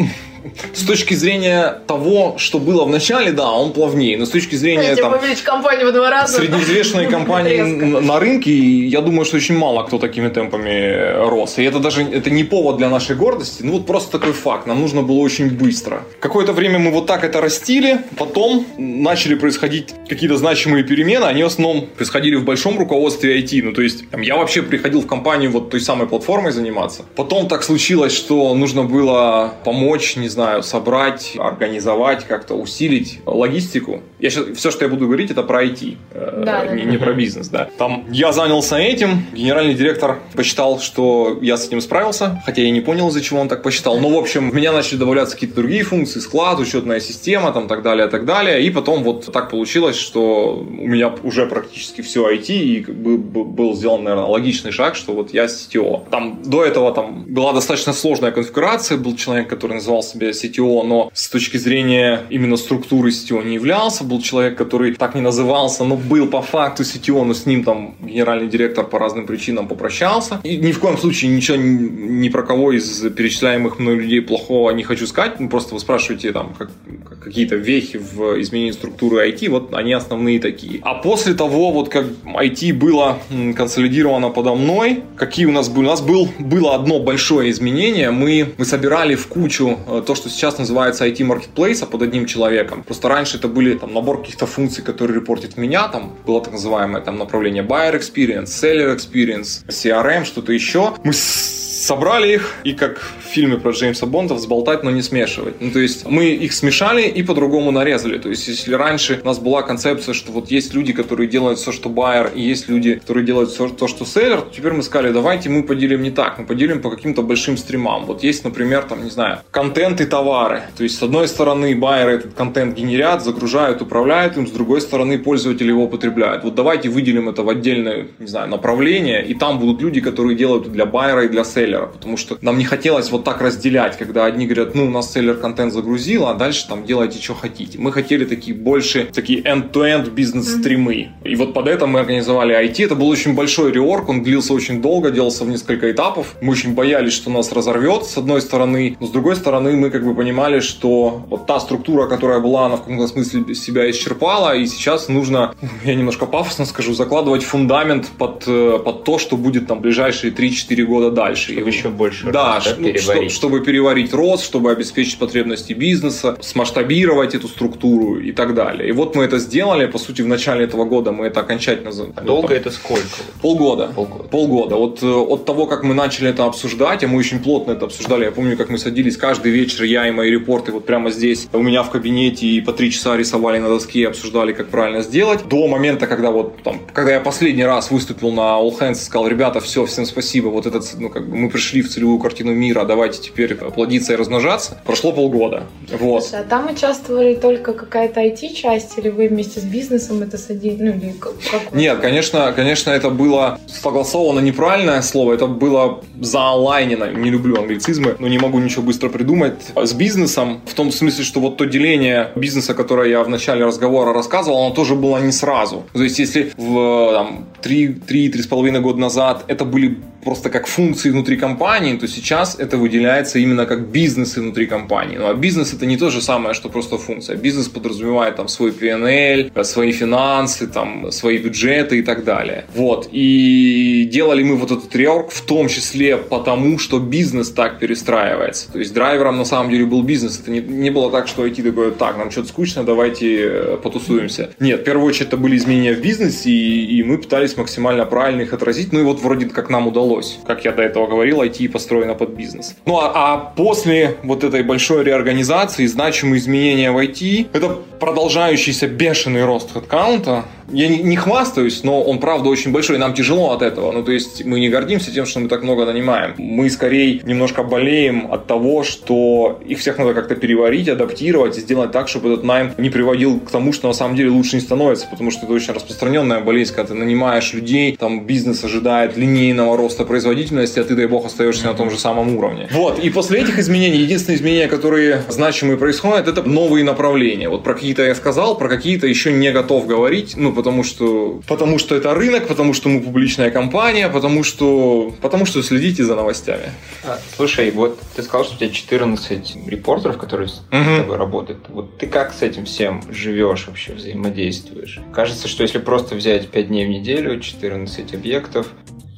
с точки зрения того, что было в начале, да, он плавнее. Но с точки зрения Хотите там, компанию в два раза. среднеизвестной компании на рынке, я думаю, что очень мало кто такими темпами рос. И это даже это не повод для нашей гордости. Ну вот просто такой факт. Нам нужно было очень быстро. Какое-то время мы вот так это растили. Потом начали происходить какие-то значимые перемены. Они в основном происходили в большом руководстве IT. Ну то есть там, я вообще приходил в компанию вот той самой платформой заниматься. Потом так случилось, что нужно было помочь, не знаю, собрать, организовать, как-то усилить логистику. Я сейчас, все, что я буду говорить, это про IT, э, да, не, да. не про бизнес. Да. Там я занялся этим, генеральный директор посчитал, что я с этим справился, хотя я не понял, из-за чего он так посчитал. Но, в общем, в меня начали добавляться какие-то другие функции, склад, учетная система, там, так далее, так далее. И потом вот так получилось, что у меня уже практически все IT, и был сделан, наверное, логичный шаг, что вот я CTO. Там до этого там была достаточно сложная конфигурация, был человек, который назывался себе CTO, но с точки зрения именно структуры CTO не являлся. Был человек, который так не назывался, но был по факту CTO, но с ним там генеральный директор по разным причинам попрощался. И ни в коем случае ничего ни про кого из перечисляемых мной людей плохого не хочу сказать. Ну, просто вы спрашиваете там как, какие-то вехи в изменении структуры IT, вот они основные такие. А после того, вот как IT было консолидировано подо мной, какие у нас были? У нас был, было одно большое изменение. Мы, мы собирали в кучу э, то, что сейчас называется IT Marketplace, а под одним человеком. Просто раньше это были там набор каких-то функций, которые репортят меня, там было так называемое там направление Buyer Experience, Seller Experience, CRM, что-то еще. Мы собрали их и как в фильме про Джеймса Бонда взболтать, но не смешивать. Ну, то есть мы их смешали и по-другому нарезали. То есть если раньше у нас была концепция, что вот есть люди, которые делают все, что байер, и есть люди, которые делают все то, что селлер, то теперь мы сказали, давайте мы поделим не так, мы поделим по каким-то большим стримам. Вот есть, например, там, не знаю, контент и товары. То есть с одной стороны байеры этот контент генерят, загружают, управляют им, с другой стороны пользователи его потребляют. Вот давайте выделим это в отдельное, не знаю, направление, и там будут люди, которые делают для байера и для селлера селлера, потому что нам не хотелось вот так разделять, когда одни говорят, ну, у нас селлер контент загрузил, а дальше там делайте, что хотите. Мы хотели такие больше, такие end-to-end бизнес-стримы. И вот под это мы организовали IT. Это был очень большой реорг, он длился очень долго, делался в несколько этапов. Мы очень боялись, что нас разорвет, с одной стороны, но с другой стороны мы как бы понимали, что вот та структура, которая была, она в каком-то смысле себя исчерпала, и сейчас нужно, я немножко пафосно скажу, закладывать фундамент под, э, под то, что будет там ближайшие 3-4 года дальше. Чтобы и, еще больше да, рост, да, переварить. Что, чтобы переварить рост, чтобы обеспечить потребности бизнеса, смасштабировать эту структуру и так далее. И вот мы это сделали, по сути, в начале этого года мы это окончательно... А долго там, это сколько? Полгода. Полгода. Полгода. Вот э, от того, как мы начали это обсуждать, а мы очень плотно это обсуждали, я помню, как мы садились каждый вечер, я и мои репорты вот прямо здесь, у меня в кабинете, и по три часа рисовали на доске и обсуждали, как правильно сделать, до момента, когда вот там, когда я последний раз выступил на All Hands и сказал, ребята, все, всем спасибо, вот этот, ну, как бы мы пришли в целевую картину мира, давайте теперь плодиться и размножаться, прошло полгода. Вот. Слушай, а там участвовали только какая-то IT-часть, или вы вместе с бизнесом это садили? Ну, или как? Нет, конечно, конечно, это было согласовано неправильное слово, это было заонлайнено, не люблю англицизмы, но не могу ничего быстро придумать, с бизнесом, в том смысле, что вот то деление бизнеса, которое я в начале разговора рассказывал, оно тоже было не сразу. То есть, если в там, 3-3,5 года назад это были просто как функции внутри компании, то сейчас это выделяется именно как бизнесы внутри компании. Ну а бизнес это не то же самое, что просто функция. Бизнес подразумевает там свой PNL, свои финансы, там свои бюджеты и так далее. Вот. И делали мы вот этот реорг в том числе потому, что бизнес так перестраивается. То есть драйвером на самом деле был бизнес. Это не, не было так, что IT такое, так, нам что-то скучно, давайте э, потусуемся. Нет, в первую очередь это были изменения в бизнесе, и, и мы пытались максимально правильно их отразить. Ну и вот вроде как нам удалось. Как я до этого говорил, IT построено под бизнес. Ну а, а после вот этой большой реорганизации, значимые изменения в IT, это продолжающийся бешеный рост хедкаунта, я не, хвастаюсь, но он правда очень большой, и нам тяжело от этого. Ну, то есть мы не гордимся тем, что мы так много нанимаем. Мы скорее немножко болеем от того, что их всех надо как-то переварить, адаптировать и сделать так, чтобы этот найм не приводил к тому, что на самом деле лучше не становится, потому что это очень распространенная болезнь, когда ты нанимаешь людей, там бизнес ожидает линейного роста производительности, а ты, дай бог, остаешься на том же самом уровне. Вот, и после этих изменений, единственные изменения, которые значимые происходят, это новые направления. Вот про какие-то я сказал, про какие-то еще не готов говорить, ну, потому что, потому что это рынок, потому что мы публичная компания, потому что, потому что следите за новостями. А, слушай, вот ты сказал, что у тебя 14 репортеров, которые с угу. тобой работают. Вот ты как с этим всем живешь вообще, взаимодействуешь? Кажется, что если просто взять 5 дней в неделю, 14 объектов,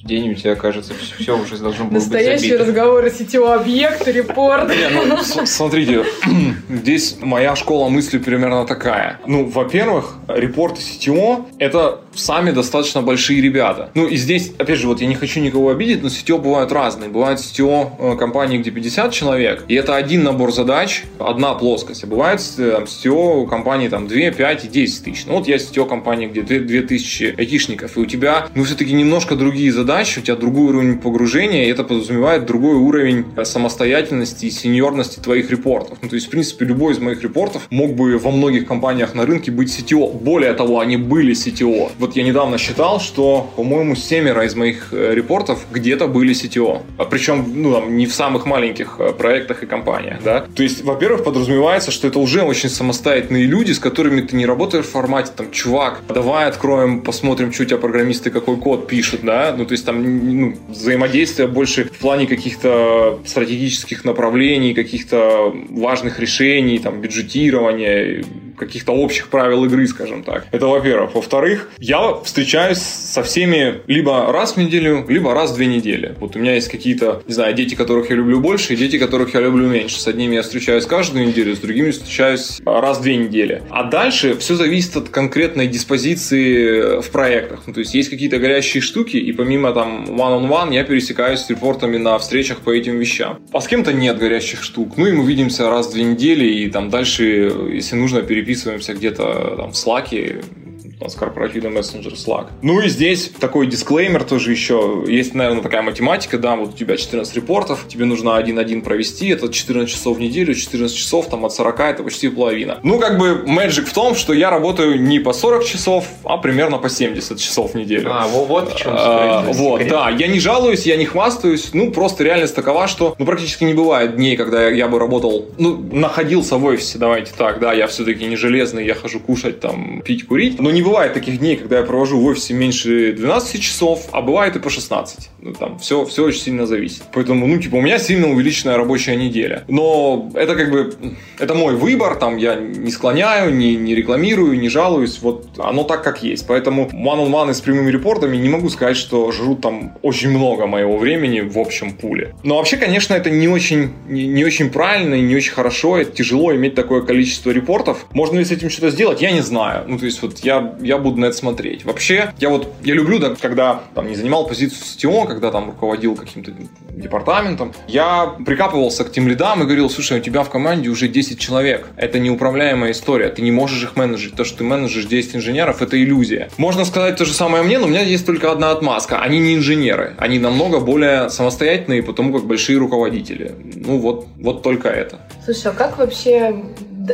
день у тебя, кажется, все уже должно было Настоящие быть забито. разговоры сетевого объекта, репорт. Не, ну, смотрите, здесь моя школа мысли примерно такая. Ну, во-первых, репорты сетево – это сами достаточно большие ребята. Ну, и здесь, опять же, вот я не хочу никого обидеть, но сетево бывают разные. Бывают сетево э, компании, где 50 человек, и это один набор задач, одна плоскость. А бывает э, там, компании там 2, 5 и 10 тысяч. Ну, вот я сетево компании, где 2, 2 тысячи айтишников, и у тебя, ну, все-таки немножко другие задачи, задач, у тебя другой уровень погружения, и это подразумевает другой уровень самостоятельности и сеньорности твоих репортов. Ну, то есть, в принципе, любой из моих репортов мог бы во многих компаниях на рынке быть CTO. Более того, они были CTO. Вот я недавно считал, что, по-моему, семеро из моих э, репортов где-то были CTO. А причем, ну, там, не в самых маленьких э, проектах и компаниях, да. То есть, во-первых, подразумевается, что это уже очень самостоятельные люди, с которыми ты не работаешь в формате, там, чувак, давай откроем, посмотрим, что у тебя программисты какой код пишут, да. Ну, то есть, есть там ну, взаимодействие больше в плане каких-то стратегических направлений, каких-то важных решений, там, бюджетирования, каких-то общих правил игры, скажем так. Это во-первых. Во-вторых, я встречаюсь со всеми либо раз в неделю, либо раз в две недели. Вот у меня есть какие-то, не знаю, дети, которых я люблю больше, и дети, которых я люблю меньше. С одними я встречаюсь каждую неделю, с другими встречаюсь раз в две недели. А дальше все зависит от конкретной диспозиции в проектах. Ну, то есть есть какие-то горящие штуки, и помимо там one-on-one я пересекаюсь с репортами на встречах по этим вещам. А с кем-то нет горящих штук. Ну и мы видимся раз в две недели, и там дальше, если нужно, переписываемся где-то там в Slack, у нас корпоративный мессенджер Slack. Ну и здесь такой дисклеймер тоже еще. Есть, наверное, такая математика, да, вот у тебя 14 репортов, тебе нужно один-один провести, это 14 часов в неделю, 14 часов там от 40 это почти половина. Ну, как бы, мэджик в том, что я работаю не по 40 часов, а примерно по 70 часов в неделю. А, вот в чем а, Вот, да, я не жалуюсь, я не хвастаюсь, ну, просто реальность такова, что, ну, практически не бывает дней, когда я бы работал, ну, находился в офисе, давайте так, да, я все-таки не железный, я хожу кушать, там, пить, курить, но не бывает таких дней, когда я провожу в офисе меньше 12 часов, а бывает и по 16. Ну, там, все, все очень сильно зависит. Поэтому, ну, типа, у меня сильно увеличенная рабочая неделя. Но это как бы, это мой выбор, там, я не склоняю, не, не рекламирую, не жалуюсь, вот оно так, как есть. Поэтому one-on-one с прямыми репортами не могу сказать, что жрут там очень много моего времени в общем пуле. Но вообще, конечно, это не очень, не, не очень правильно и не очень хорошо, это тяжело иметь такое количество репортов. Можно ли с этим что-то сделать? Я не знаю. Ну, то есть, вот я, я буду на это смотреть. Вообще, я вот, я люблю, да, когда там не занимал позицию CTO, когда там руководил каким-то департаментом, я прикапывался к тем лидам и говорил, слушай, у тебя в команде уже 10 человек. Это неуправляемая история. Ты не можешь их менеджить. То, что ты менеджишь 10 инженеров, это иллюзия. Можно сказать то же самое мне, но у меня есть только одна отмазка. Они не инженеры. Они намного более самостоятельные, потому как большие руководители. Ну вот, вот только это. Слушай, а как вообще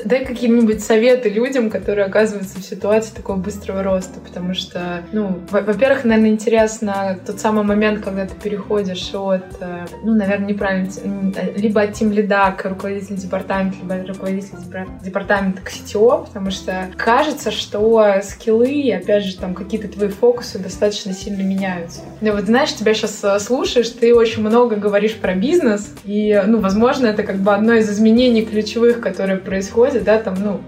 дай какие-нибудь советы людям, которые оказываются в ситуации такого быстрого роста, потому что, ну, во-первых, наверное, интересно тот самый момент, когда ты переходишь от, э, ну, наверное, неправильно, либо от тим лида к руководителю департамента, либо от руководителя департамента к CTO, потому что кажется, что скиллы опять же, там какие-то твои фокусы достаточно сильно меняются. Ну, вот знаешь, тебя сейчас э, слушаешь, ты очень много говоришь про бизнес, и, ну, возможно, это как бы одно из изменений ключевых, которые происходят происходит, да, там, ну,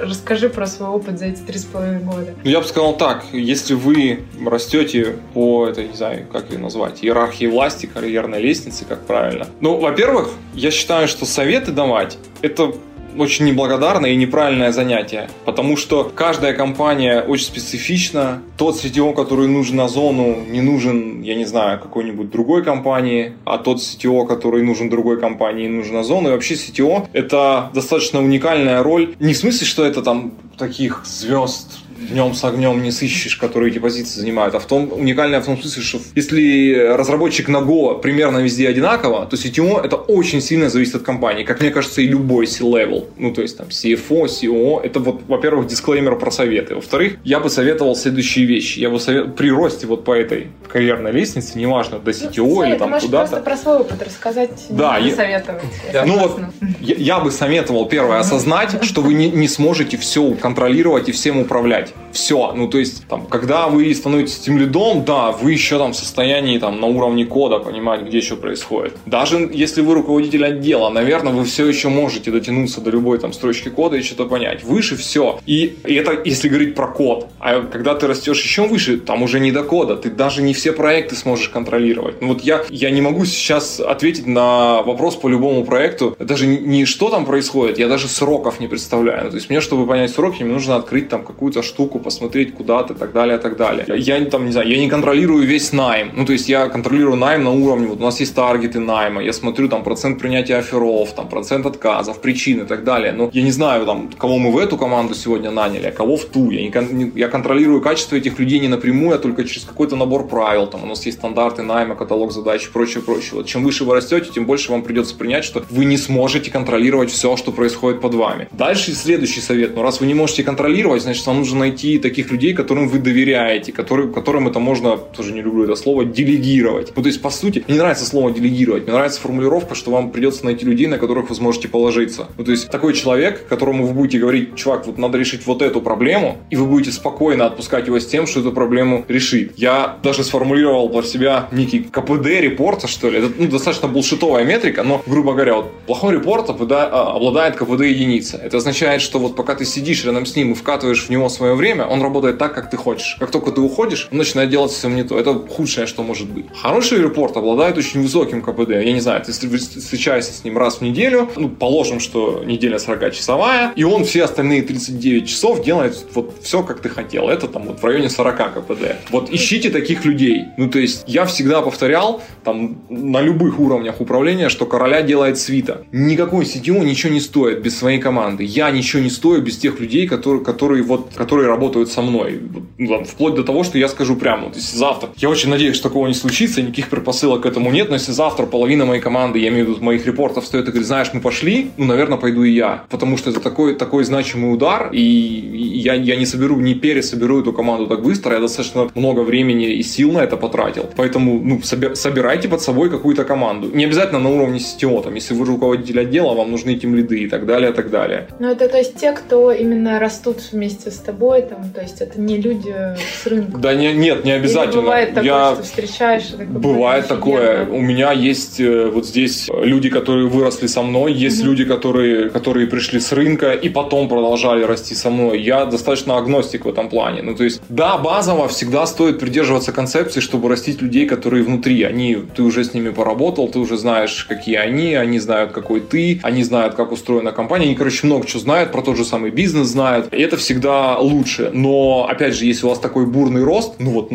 расскажи про свой опыт за эти три с половиной года. Ну, я бы сказал так, если вы растете по, это, не знаю, как ее назвать, иерархии власти, карьерной лестнице, как правильно. Ну, во-первых, я считаю, что советы давать, это очень неблагодарное и неправильное занятие, потому что каждая компания очень специфична. Тот CTO, который нужен на зону, не нужен, я не знаю, какой-нибудь другой компании, а тот CTO, который нужен другой компании, нужен на зону. И вообще CTO — это достаточно уникальная роль. Не в смысле, что это там таких звезд днем с огнем не сыщешь, которые эти позиции занимают, а в том уникальное в том смысле, что если разработчик на Go примерно везде одинаково, то CTO это очень сильно зависит от компании, как мне кажется, и любой C-level, ну то есть там CFO, CEO, это вот, во-первых, дисклеймер про советы, во-вторых, я бы советовал следующие вещи, я бы совет... при росте вот по этой карьерной лестнице, неважно, до CTO ну, или там куда-то. просто про свой опыт рассказать, да, не я... советовать. Да. Ну вот, я, я бы советовал, первое, осознать, что вы не, не сможете все контролировать и всем управлять Все. Ну, то есть, там, когда вы становитесь тем лидом, да, вы еще там в состоянии там на уровне кода понимать, где что происходит. Даже если вы руководитель отдела, наверное, вы все еще можете дотянуться до любой там строчки кода и что-то понять. Выше все. И, и это если говорить про код. А когда ты растешь еще выше, там уже не до кода. Ты даже не все проекты сможешь контролировать. Ну, вот я, я не могу сейчас ответить на вопрос по любому проекту. Даже не что там происходит, я даже сроков не представляю. То есть мне, чтобы понять сроки, мне нужно открыть там какую-то штуку, посмотреть куда-то, так далее, так далее. Я там, не знаю, я не контролирую весь найм. Ну, то есть я контролирую найм на уровне, вот у нас есть таргеты найма, я смотрю там процент принятия оферов, там процент отказов, причины и так далее. Но я не знаю, там, кого мы в эту команду сегодня наняли, а кого в ту. Я, не, я контролирую качество этих людей не напрямую, а только через какой-то набор правил. Там у нас есть стандарты найма, каталог задач и прочее, прочее. Вот чем выше вы растете, тем больше вам придется принять, что вы не сможете контролировать все, что происходит под вами. Дальше следующий совет. Ну, раз вы не можете контролировать, значит, вам нужно найти таких людей, которым вы доверяете, которые, которым это можно, тоже не люблю это слово, делегировать. Ну, то есть, по сути, мне не нравится слово делегировать, мне нравится формулировка, что вам придется найти людей, на которых вы сможете положиться. Ну, то есть, такой человек, которому вы будете говорить, чувак, вот надо решить вот эту проблему, и вы будете спокойно отпускать его с тем, что эту проблему решит. Я даже сформулировал про себя некий КПД репорта, что ли. Это ну, достаточно булшитовая метрика, но, грубо говоря, вот плохой репорт обладает КПД единица. Это означает, что вот пока ты сидишь рядом с ним и вкатываешь в него свое время, он работает так, как ты хочешь. Как только ты уходишь, он начинает делать совсем не то. Это худшее, что может быть. Хороший репорт обладает очень высоким КПД. Я не знаю, ты встречаешься с ним раз в неделю, ну, положим, что неделя 40-часовая, и он все остальные 39 часов делает вот все, как ты хотел. Это там вот в районе 40 КПД. Вот ищите таких людей. Ну, то есть, я всегда повторял, там, на любых уровнях управления, что короля делает свита. Никакой CTO ничего не стоит без своей команды. Я ничего не стою без тех людей, которые, которые вот, которые которые работают со мной. Ну, вплоть до того, что я скажу прямо, вот если завтра, я очень надеюсь, что такого не случится, никаких предпосылок к этому нет, но если завтра половина моей команды, я имею в виду моих репортов, стоит и говорит, знаешь, мы пошли, ну, наверное, пойду и я, потому что это такой, такой значимый удар, и я, я не соберу, не пересоберу эту команду так быстро, я достаточно много времени и сил на это потратил, поэтому, ну, собирайте под собой какую-то команду, не обязательно на уровне CTO, там, если вы руководитель отдела, вам нужны тем лиды и так далее, и так далее. Ну, это, то есть, те, кто именно растут вместе с тобой, там, то есть, это не люди с рынка. Да не, нет, не обязательно. Или бывает такое, я... что встречаешь... Бывает такое. У меня есть э, вот здесь люди, которые выросли со мной, есть mm-hmm. люди, которые, которые пришли с рынка и потом продолжали расти со мной. Я достаточно агностик в этом плане. Ну, то есть, да, базово всегда стоит придерживаться концепции, чтобы растить людей, которые внутри. Они, ты уже с ними поработал, ты уже знаешь, какие они, они знают, какой ты, они знают, как устроена компания, они, короче, много чего знают, про тот же самый бизнес знают. И это всегда лучше. Но, опять же, если у вас такой бурный рост, ну вот,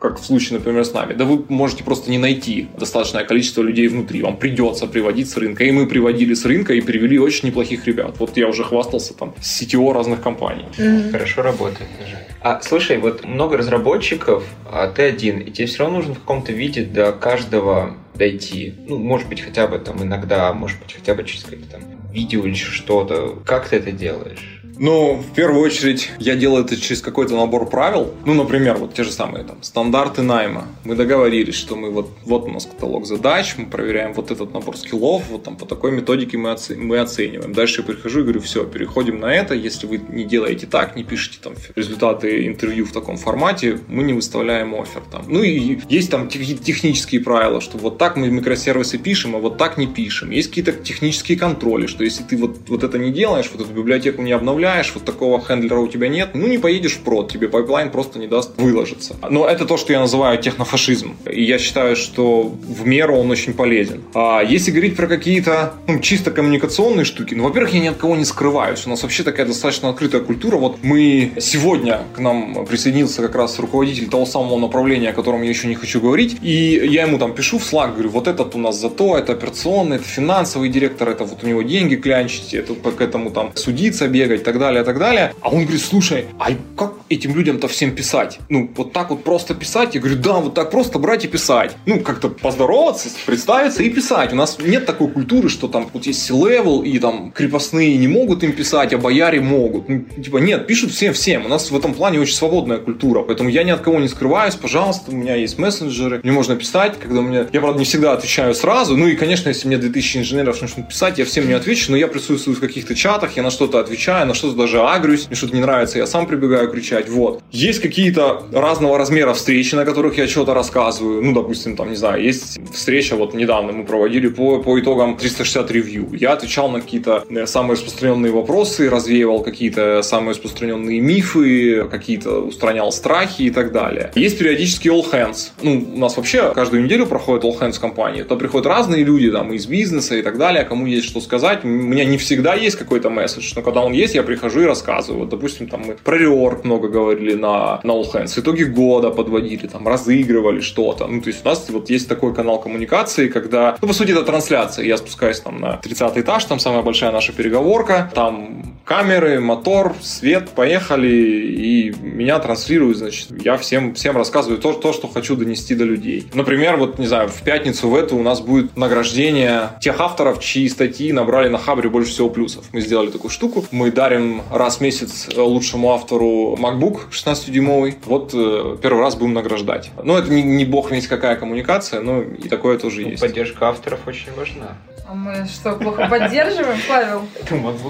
как в случае, например, с нами, да вы можете просто не найти достаточное количество людей внутри. Вам придется приводить с рынка. И мы приводили с рынка и привели очень неплохих ребят. Вот я уже хвастался там с CTO разных компаний. Mm-hmm. Хорошо работает даже. А слушай, вот много разработчиков, а ты один, и тебе все равно нужно в каком-то виде до каждого дойти. Ну, может быть, хотя бы там иногда, может быть, хотя бы через какое-то там видео или что-то. Как ты это делаешь? Ну, в первую очередь, я делаю это через какой-то набор правил. Ну, например, вот те же самые там стандарты найма. Мы договорились, что мы вот, вот у нас каталог задач, мы проверяем вот этот набор skill ов, вот там по такой методике мы, оце- мы оцениваем. Дальше я прихожу и говорю, все, переходим на это. Если вы не делаете так, не пишете там результаты интервью в таком формате, мы не выставляем оффер там. Ну и есть там технические правила, что вот так мы микросервисы пишем, а вот так не пишем. Есть какие-то технические контроли, что если ты вот, вот это не делаешь, вот эту библиотеку не обновляешь, обновляешь, вот такого handler а у тебя нет, ну не поедешь в прод, тебе pipeline просто не даст выложиться. Но это то, что я называю технофашизм. И я считаю, что в меру он очень полезен. А если говорить про какие-то ну, чисто коммуникационные штуки, ну, во-первых, я ни от кого не скрываюсь. У нас вообще такая достаточно открытая культура. Вот мы сегодня к нам присоединился как раз руководитель того самого направления, о котором я еще не хочу говорить. И я ему там пишу в Slack, говорю, вот этот у нас за то, это операционный, это финансовый директор, это вот у него деньги клянчить, это к этому там судиться, бегать, так так далее, так далее. А он говорит, слушай, а как этим людям-то всем писать? Ну, вот так вот просто писать? Я говорю, да, вот так просто брать и писать. Ну, как-то поздороваться, представиться и писать. У нас нет такой культуры, что там вот есть level и там крепостные не могут им писать, а бояре могут. Ну, типа, нет, пишут всем всем. У нас в этом плане очень свободная культура. Поэтому я ни от кого не скрываюсь, пожалуйста, у меня есть мессенджеры, мне можно писать, когда у меня... Я, правда, не всегда отвечаю сразу. Ну и, конечно, если мне 2000 инженеров начнут писать, я всем не отвечу, но я присутствую в каких-то чатах, я на что-то отвечаю, на что что-то даже агрюсь, мне что-то не нравится, я сам прибегаю кричать, вот. Есть какие-то разного размера встречи, на которых я что-то рассказываю, ну, допустим, там, не знаю, есть встреча, вот недавно мы проводили по, по итогам 360 ревью, я отвечал на какие-то э, самые распространенные вопросы, развеивал какие-то самые распространенные мифы, какие-то устранял страхи и так далее. Есть периодически all hands, ну, у нас вообще каждую неделю проходит all hands компании, то приходят разные люди, там, из бизнеса и так далее, кому есть что сказать, у меня не всегда есть какой-то месседж, но когда он есть, я прихожу прихожу и рассказываю. Вот, допустим, там мы про реорг много говорили на, на All Hands, итоги года подводили, там, разыгрывали что-то. Ну, то есть у нас вот есть такой канал коммуникации, когда, ну, по сути, это трансляция. Я спускаюсь там на 30 этаж, там самая большая наша переговорка, там камеры, мотор, свет, поехали, и меня транслируют, значит, я всем, всем рассказываю то, то, что хочу донести до людей. Например, вот, не знаю, в пятницу в эту у нас будет награждение тех авторов, чьи статьи набрали на Хабре больше всего плюсов. Мы сделали такую штуку, мы дарим раз в месяц лучшему автору MacBook 16-дюймовый. Вот э, первый раз будем награждать. Ну, это не, не бог весь какая коммуникация, но и такое тоже ну, есть. Поддержка авторов очень важна. А мы что, плохо поддерживаем, Павел?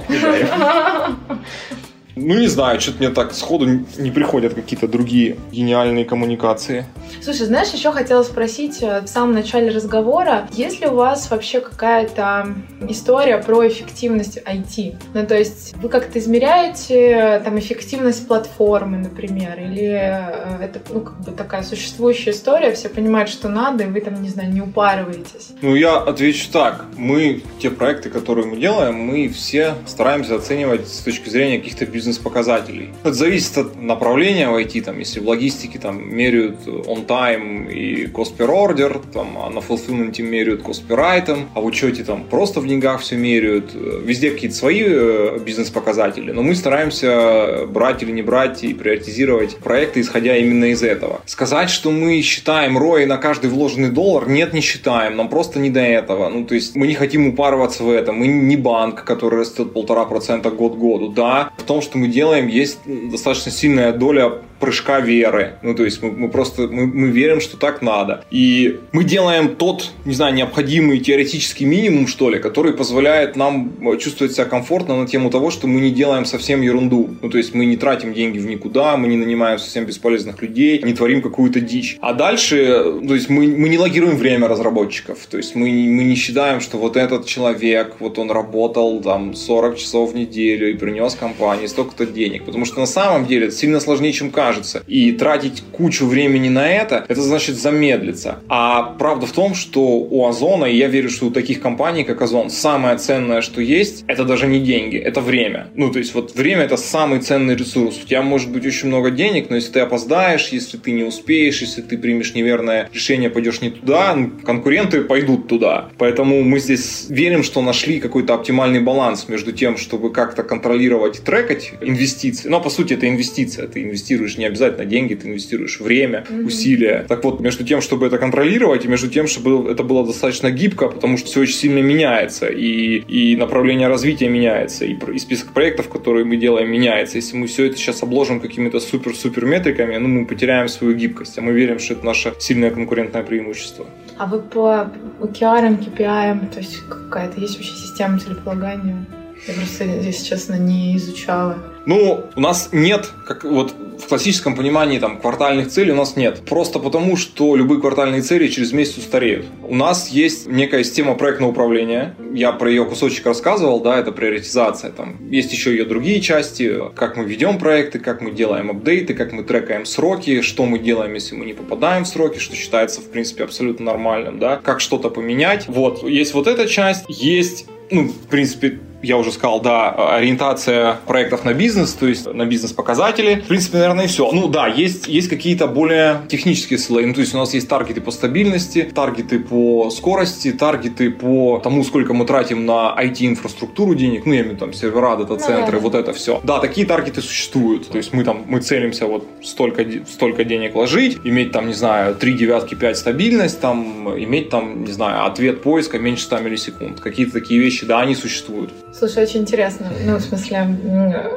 Дарим. Ну, не знаю, что-то мне так сходу не приходят какие-то другие гениальные коммуникации. Слушай, знаешь, еще хотела спросить э, в самом начале разговора, есть ли у вас вообще какая-то история про эффективность IT? Ну, то есть вы как-то измеряете э, там эффективность платформы, например, или э, это ну, как бы такая существующая история, все понимают, что надо, и вы там, не знаю, не упарываетесь? Ну, я отвечу так. Мы, те проекты, которые мы делаем, мы все стараемся оценивать с точки зрения каких-то бизнес бизнес-показателей. Это зависит от направления в IT, там, если в логистике там, меряют on time и cost per order, там, а на fulfillment меряют cost per item, а в учете там просто в деньгах все меряют. Везде какие-то свои э, бизнес-показатели, но мы стараемся брать или не брать и приоритизировать проекты, исходя именно из этого. Сказать, что мы считаем ROI на каждый вложенный доллар, нет, не считаем, нам просто не до этого. Ну, то есть мы не хотим упарываться в этом, мы не банк, который растет полтора процента год году. Да, в том, что мы делаем, есть достаточно сильная доля прыжка веры. Ну, то есть мы, мы просто мы, мы верим, что так надо. И мы делаем тот, не знаю, необходимый теоретический минимум, что ли, который позволяет нам чувствовать себя комфортно на тему того, что мы не делаем совсем ерунду. Ну, то есть мы не тратим деньги в никуда, мы не нанимаем совсем бесполезных людей, не творим какую-то дичь. А дальше, то есть мы, мы не логируем время разработчиков. То есть мы, мы не считаем, что вот этот человек, вот он работал там 40 часов в неделю и принес компании столько-то денег. Потому что на самом деле это сильно сложнее, чем кажется кажется. И тратить кучу времени на это, это значит замедлиться. А правда в том, что у Озона, и я верю, что у таких компаний, как Озон, самое ценное, что есть, это даже не деньги, это время. Ну, то есть вот время это самый ценный ресурс. У тебя может быть очень много денег, но если ты опоздаешь, если ты не успеешь, если ты примешь неверное решение, пойдешь не туда, ну, конкуренты пойдут туда. Поэтому мы здесь верим, что нашли какой-то оптимальный баланс между тем, чтобы как-то контролировать и трекать инвестиции. Но по сути это инвестиция. Ты инвестируешь не обязательно деньги, ты инвестируешь время, mm-hmm. усилия. Так вот, между тем, чтобы это контролировать, и между тем, чтобы это было достаточно гибко, потому что все очень сильно меняется, и, и направление развития меняется, и, и список проектов, которые мы делаем, меняется. Если мы все это сейчас обложим какими-то супер-супер метриками, ну, мы потеряем свою гибкость, а мы верим, что это наше сильное конкурентное преимущество. А вы по OKR, KPI, то есть какая-то есть вообще система целеполагания? Я просто, если честно, не изучала. Ну, у нас нет, как вот в классическом понимании там квартальных целей у нас нет. Просто потому, что любые квартальные цели через месяц устареют. У нас есть некая система проектного управления. Я про ее кусочек рассказывал, да, это приоритизация. Там есть еще ее другие части, как мы ведем проекты, как мы делаем апдейты, как мы трекаем сроки, что мы делаем, если мы не попадаем в сроки, что считается, в принципе, абсолютно нормальным, да, как что-то поменять. Вот, есть вот эта часть, есть ну, в принципе, я уже сказал, да, ориентация проектов на бизнес, то есть на бизнес-показатели. В принципе, наверное, и все. Ну да, есть, есть какие-то более технические слои. Ну, то есть у нас есть таргеты по стабильности, таргеты по скорости, таргеты по тому, сколько мы тратим на IT-инфраструктуру денег, ну, я имею в виду там сервера, дата-центры, ну, вот это все. Да, такие таргеты существуют. То есть мы там, мы целимся вот столько, столько денег ложить, иметь там, не знаю, 3 девятки, 5 стабильность, там, иметь там, не знаю, ответ поиска меньше 100 миллисекунд. Какие-то такие вещи, да, они существуют. Слушай, очень интересно. Ну, в смысле,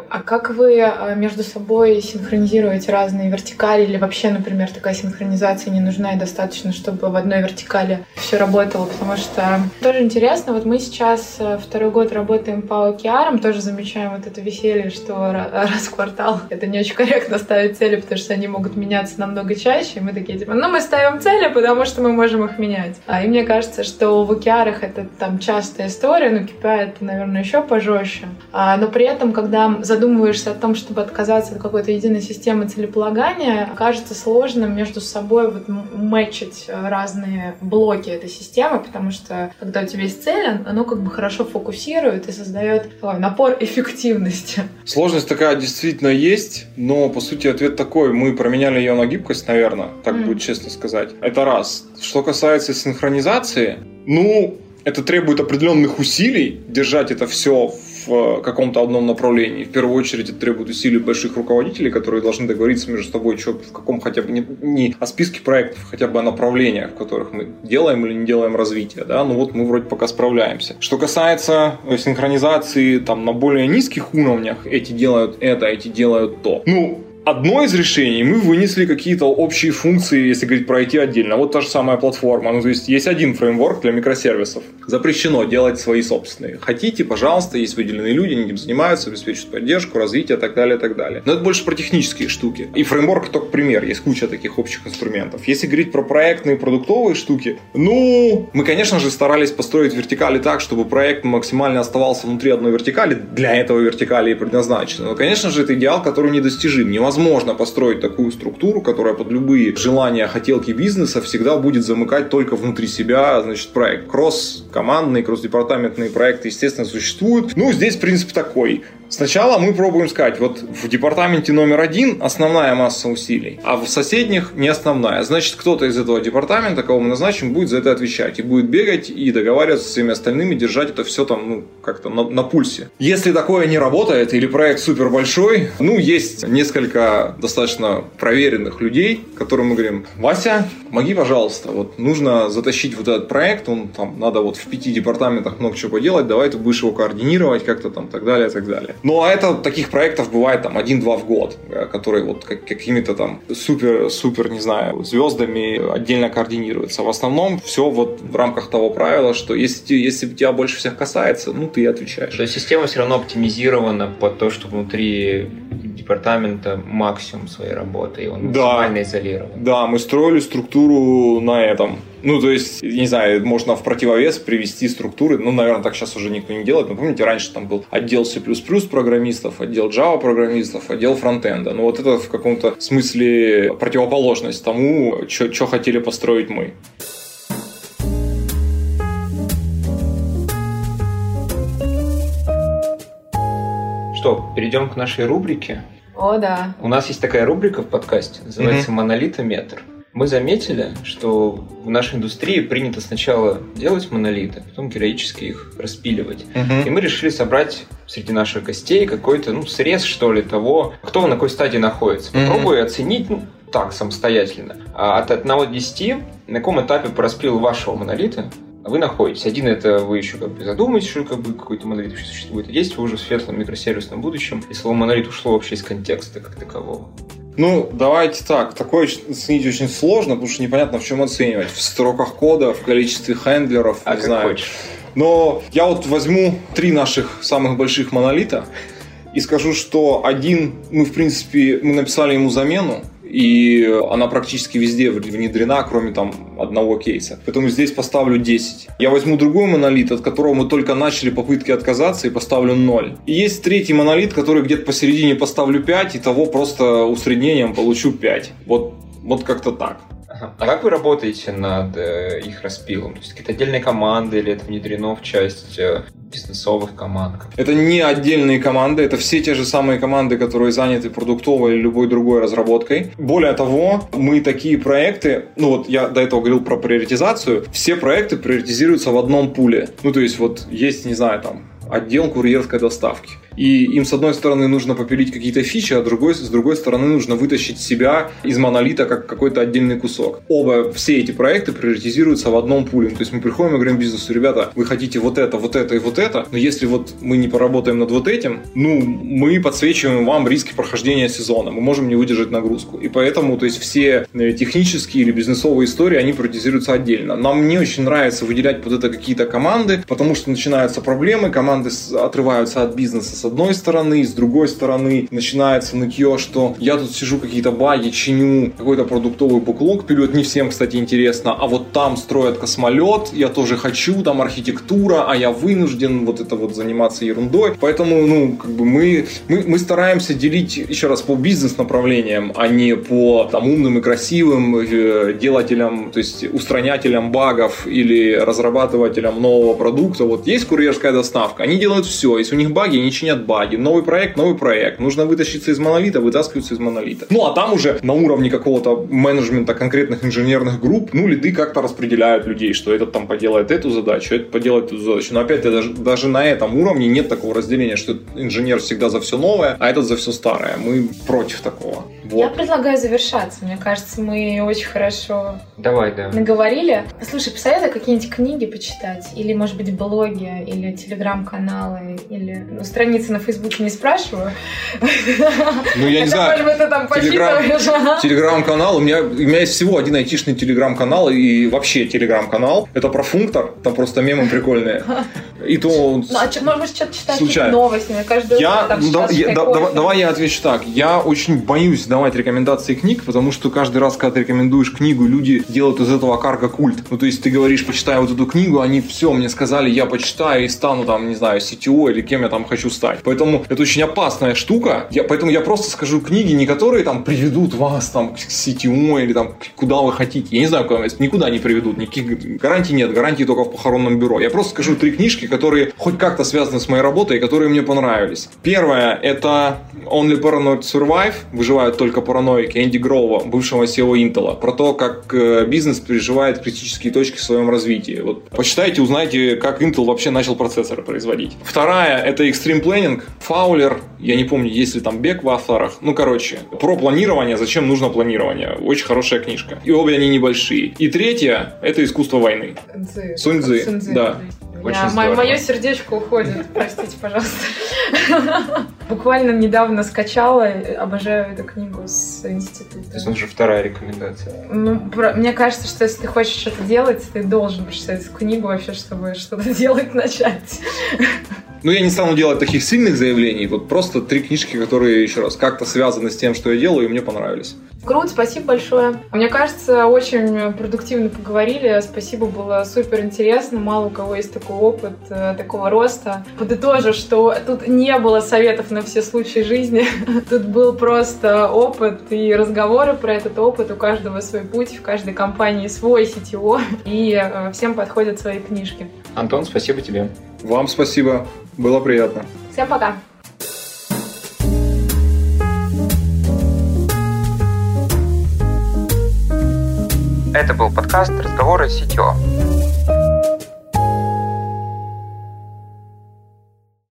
а как вы а, между собой синхронизируете разные вертикали? Или вообще, например, такая синхронизация не нужна и достаточно, чтобы в одной вертикали все работало? Потому что тоже интересно, вот мы сейчас э, второй год работаем по OKR, тоже замечаем вот это веселье, что раз в квартал это не очень корректно ставить цели, потому что они могут меняться намного чаще. И мы такие, типа, ну, мы ставим цели, потому что мы можем их менять. А, и мне кажется, что в OKR это там частая история, ну, KPI это, наверное, еще пожестче. А, но при этом, когда задумываешься о том, чтобы отказаться от какой-то единой системы целеполагания, кажется сложным между собой вот мэчить разные блоки этой системы, потому что когда у тебя есть цель, оно как бы хорошо фокусирует и создает ой, напор эффективности. Сложность такая действительно есть, но по сути ответ такой. Мы променяли ее на гибкость, наверное, так mm. будет честно сказать. Это раз. Что касается синхронизации, ну, это требует определенных усилий держать это все в э, каком-то одном направлении. В первую очередь это требует усилий больших руководителей, которые должны договориться между собой, что в каком хотя бы не, не о списке проектов, хотя бы о направлениях, в которых мы делаем или не делаем развитие. Да? Ну вот мы вроде пока справляемся. Что касается э, синхронизации там, на более низких уровнях, эти делают это, эти делают то. Ну, одно из решений мы вынесли какие-то общие функции, если говорить про IT отдельно. Вот та же самая платформа. Ну, то есть есть один фреймворк для микросервисов. Запрещено делать свои собственные. Хотите, пожалуйста, есть выделенные люди, они этим занимаются, обеспечивают поддержку, развитие и так далее, и так далее. Но это больше про технические штуки. И фреймворк только пример. Есть куча таких общих инструментов. Если говорить про проектные продуктовые штуки, ну, мы, конечно же, старались построить вертикали так, чтобы проект максимально оставался внутри одной вертикали. Для этого вертикали и предназначены. Но, конечно же, это идеал, который недостижим. Невозможно невозможно построить такую структуру, которая под любые желания, хотелки бизнеса всегда будет замыкать только внутри себя, значит, проект. Кросс кросс-командные, кросс-департаментные проекты, естественно, существуют. Ну, здесь принцип такой. Сначала мы пробуем сказать, вот в департаменте номер один основная масса усилий, а в соседних не основная. Значит, кто-то из этого департамента, кого мы назначим, будет за это отвечать и будет бегать и договариваться со всеми остальными, держать это все там, ну, как-то на, на пульсе. Если такое не работает или проект супер большой, ну, есть несколько достаточно проверенных людей, которым мы говорим, Вася, помоги, пожалуйста, вот нужно затащить вот этот проект, он там надо вот в пяти департаментах много чего поделать, давай ты будешь его координировать как-то там, так далее, так далее. Ну, а это таких проектов бывает там один-два в год, э, которые вот как, какими-то там супер-супер, не знаю, звездами отдельно координируются. В основном все вот в рамках того правила, что если, если тебя больше всех касается, ну, ты отвечаешь. То есть система все равно оптимизирована под то, что внутри департамента максимум своей работы, и он максимально да. изолирован. Да, мы строили структуру на этом. Ну, то есть, не знаю, можно в противовес привести структуры. Ну, наверное, так сейчас уже никто не делает. Но помните, раньше там был отдел C++ программистов, отдел Java программистов, отдел фронтенда. Ну, вот это в каком-то смысле противоположность тому, что хотели построить мы. Что, перейдем к нашей рубрике? О, да. У нас есть такая рубрика в подкасте, называется «Монолитометр» мы заметили, что в нашей индустрии принято сначала делать монолиты, потом героически их распиливать. uh И мы решили собрать среди наших гостей какой-то ну, срез, что ли, того, кто на какой стадии находится. Попробую uh оценить ну, так, самостоятельно. А от 1 до 10, на каком этапе по распилу вашего монолита вы находитесь. Один это вы еще как бы задумаетесь, что как бы какой-то монолит вообще существует, а есть вы уже в светлом микросервисном будущем, и слово монолит ушло вообще из контекста как такового. Ну, давайте так. Такое оценить очень сложно, потому что непонятно, в чем оценивать. В строках кода, в количестве хендлеров, а не знаю. Хочешь. Но я вот возьму три наших самых больших монолита и скажу, что один, мы, в принципе, мы написали ему замену, и она практически везде внедрена, кроме там одного кейса. Поэтому здесь поставлю 10. Я возьму другой монолит, от которого мы только начали попытки отказаться, и поставлю 0. И есть третий монолит, который где-то посередине поставлю 5, и того просто усреднением получу 5. Вот, вот как-то так. А как вы работаете над э, их распилом? То есть какие-то отдельные команды или это внедрено в часть э, бизнесовых команд? Это не отдельные команды, это все те же самые команды, которые заняты продуктовой или любой другой разработкой. Более того, мы такие проекты, ну вот я до этого говорил про приоритизацию, все проекты приоритизируются в одном пуле. Ну то есть вот есть, не знаю, там отдел курьерской доставки. И им, с одной стороны, нужно попилить какие-то фичи, а другой, с другой стороны, нужно вытащить себя из монолита как какой-то отдельный кусок. Оба, все эти проекты приоритизируются в одном пуле. То есть мы приходим и говорим бизнесу, ребята, вы хотите вот это, вот это и вот это, но если вот мы не поработаем над вот этим, ну, мы подсвечиваем вам риски прохождения сезона, мы можем не выдержать нагрузку. И поэтому, то есть все э, технические или бизнесовые истории, они приоритизируются отдельно. Нам не очень нравится выделять под это какие-то команды, потому что начинаются проблемы, команды отрываются от бизнеса с одной стороны, с другой стороны начинается нытье, что я тут сижу какие-то баги, чиню какой-то продуктовый буклог, пилю, не всем, кстати, интересно, а вот там строят космолет, я тоже хочу, там архитектура, а я вынужден вот это вот заниматься ерундой. Поэтому, ну, как бы мы, мы, мы стараемся делить, еще раз, по бизнес-направлениям, а не по там умным и красивым э, делателям, то есть устранятелям багов или разрабатывателям нового продукта. Вот есть курьерская доставка, они делают все. Если у них баги, они чинят чинят баги. Новый проект, новый проект. Нужно вытащиться из монолита, вытаскиваются из монолита. Ну, а там уже на уровне какого-то менеджмента конкретных инженерных групп, ну, лиды как-то распределяют людей, что этот там поделает эту задачу, этот поделает эту задачу. Но опять даже, даже на этом уровне нет такого разделения, что инженер всегда за все новое, а этот за все старое. Мы против такого. Вот. Я предлагаю завершаться. Мне кажется, мы очень хорошо Давай, да. наговорили. Слушай, посоветуй какие-нибудь книги почитать. Или, может быть, блоги, или телеграм-каналы, или ну, страницы на Фейсбуке не спрашиваю. Ну, я не знаю. ты там Телеграм-канал. У меня, у меня есть всего один айтишный телеграм-канал и вообще телеграм-канал. Это про функтор. Там просто мемы прикольные. И то... Ну, а что, может что-то читать новости? Мне каждый я, там, да, я, да, давай, давай я отвечу так. Я очень боюсь давать рекомендации книг, потому что каждый раз, когда ты рекомендуешь книгу, люди делают из этого карго культ. Ну, то есть ты говоришь, почитай вот эту книгу, они все мне сказали, я почитаю и стану там, не знаю, CTO или кем я там хочу стать. Поэтому это очень опасная штука. Я, поэтому я просто скажу книги, не которые там приведут вас там к CTO или там куда вы хотите. Я не знаю, куда никуда не приведут, никаких гарантий нет, гарантий только в похоронном бюро. Я просто скажу три книжки, которые хоть как-то связаны с моей работой и которые мне понравились. Первое – это Only Paranoid Survive, выживают только параноики, Энди Грова, бывшего SEO Intel, про то, как э, бизнес переживает критические точки в своем развитии. Вот почитайте, узнайте, как Intel вообще начал процессоры производить. Вторая – это Extreme Planning, Фаулер, я не помню, есть ли там бег в авторах. Ну, короче, про планирование, зачем нужно планирование. Очень хорошая книжка. И обе они небольшие. И третья – это искусство войны. Сунь Цзы. Да. Я, мое сердечко уходит, простите, пожалуйста. Буквально недавно скачала, обожаю эту книгу с института. То есть это уже вторая рекомендация. Ну, про, мне кажется, что если ты хочешь что-то делать, ты должен прочитать эту книгу вообще, чтобы что-то делать начать. Ну, я не стану делать таких сильных заявлений, вот просто три книжки, которые, еще раз, как-то связаны с тем, что я делаю, и мне понравились. Круто, спасибо большое. Мне кажется, очень продуктивно поговорили. Спасибо, было супер интересно. Мало у кого есть такой опыт, э, такого роста. Подытожу, что тут не было советов на все случаи жизни. Тут был просто опыт и разговоры про этот опыт. У каждого свой путь, в каждой компании свой CTO. И э, всем подходят свои книжки. Антон, спасибо тебе. Вам спасибо. Было приятно. Всем пока. Это был подкаст «Разговоры с CTO».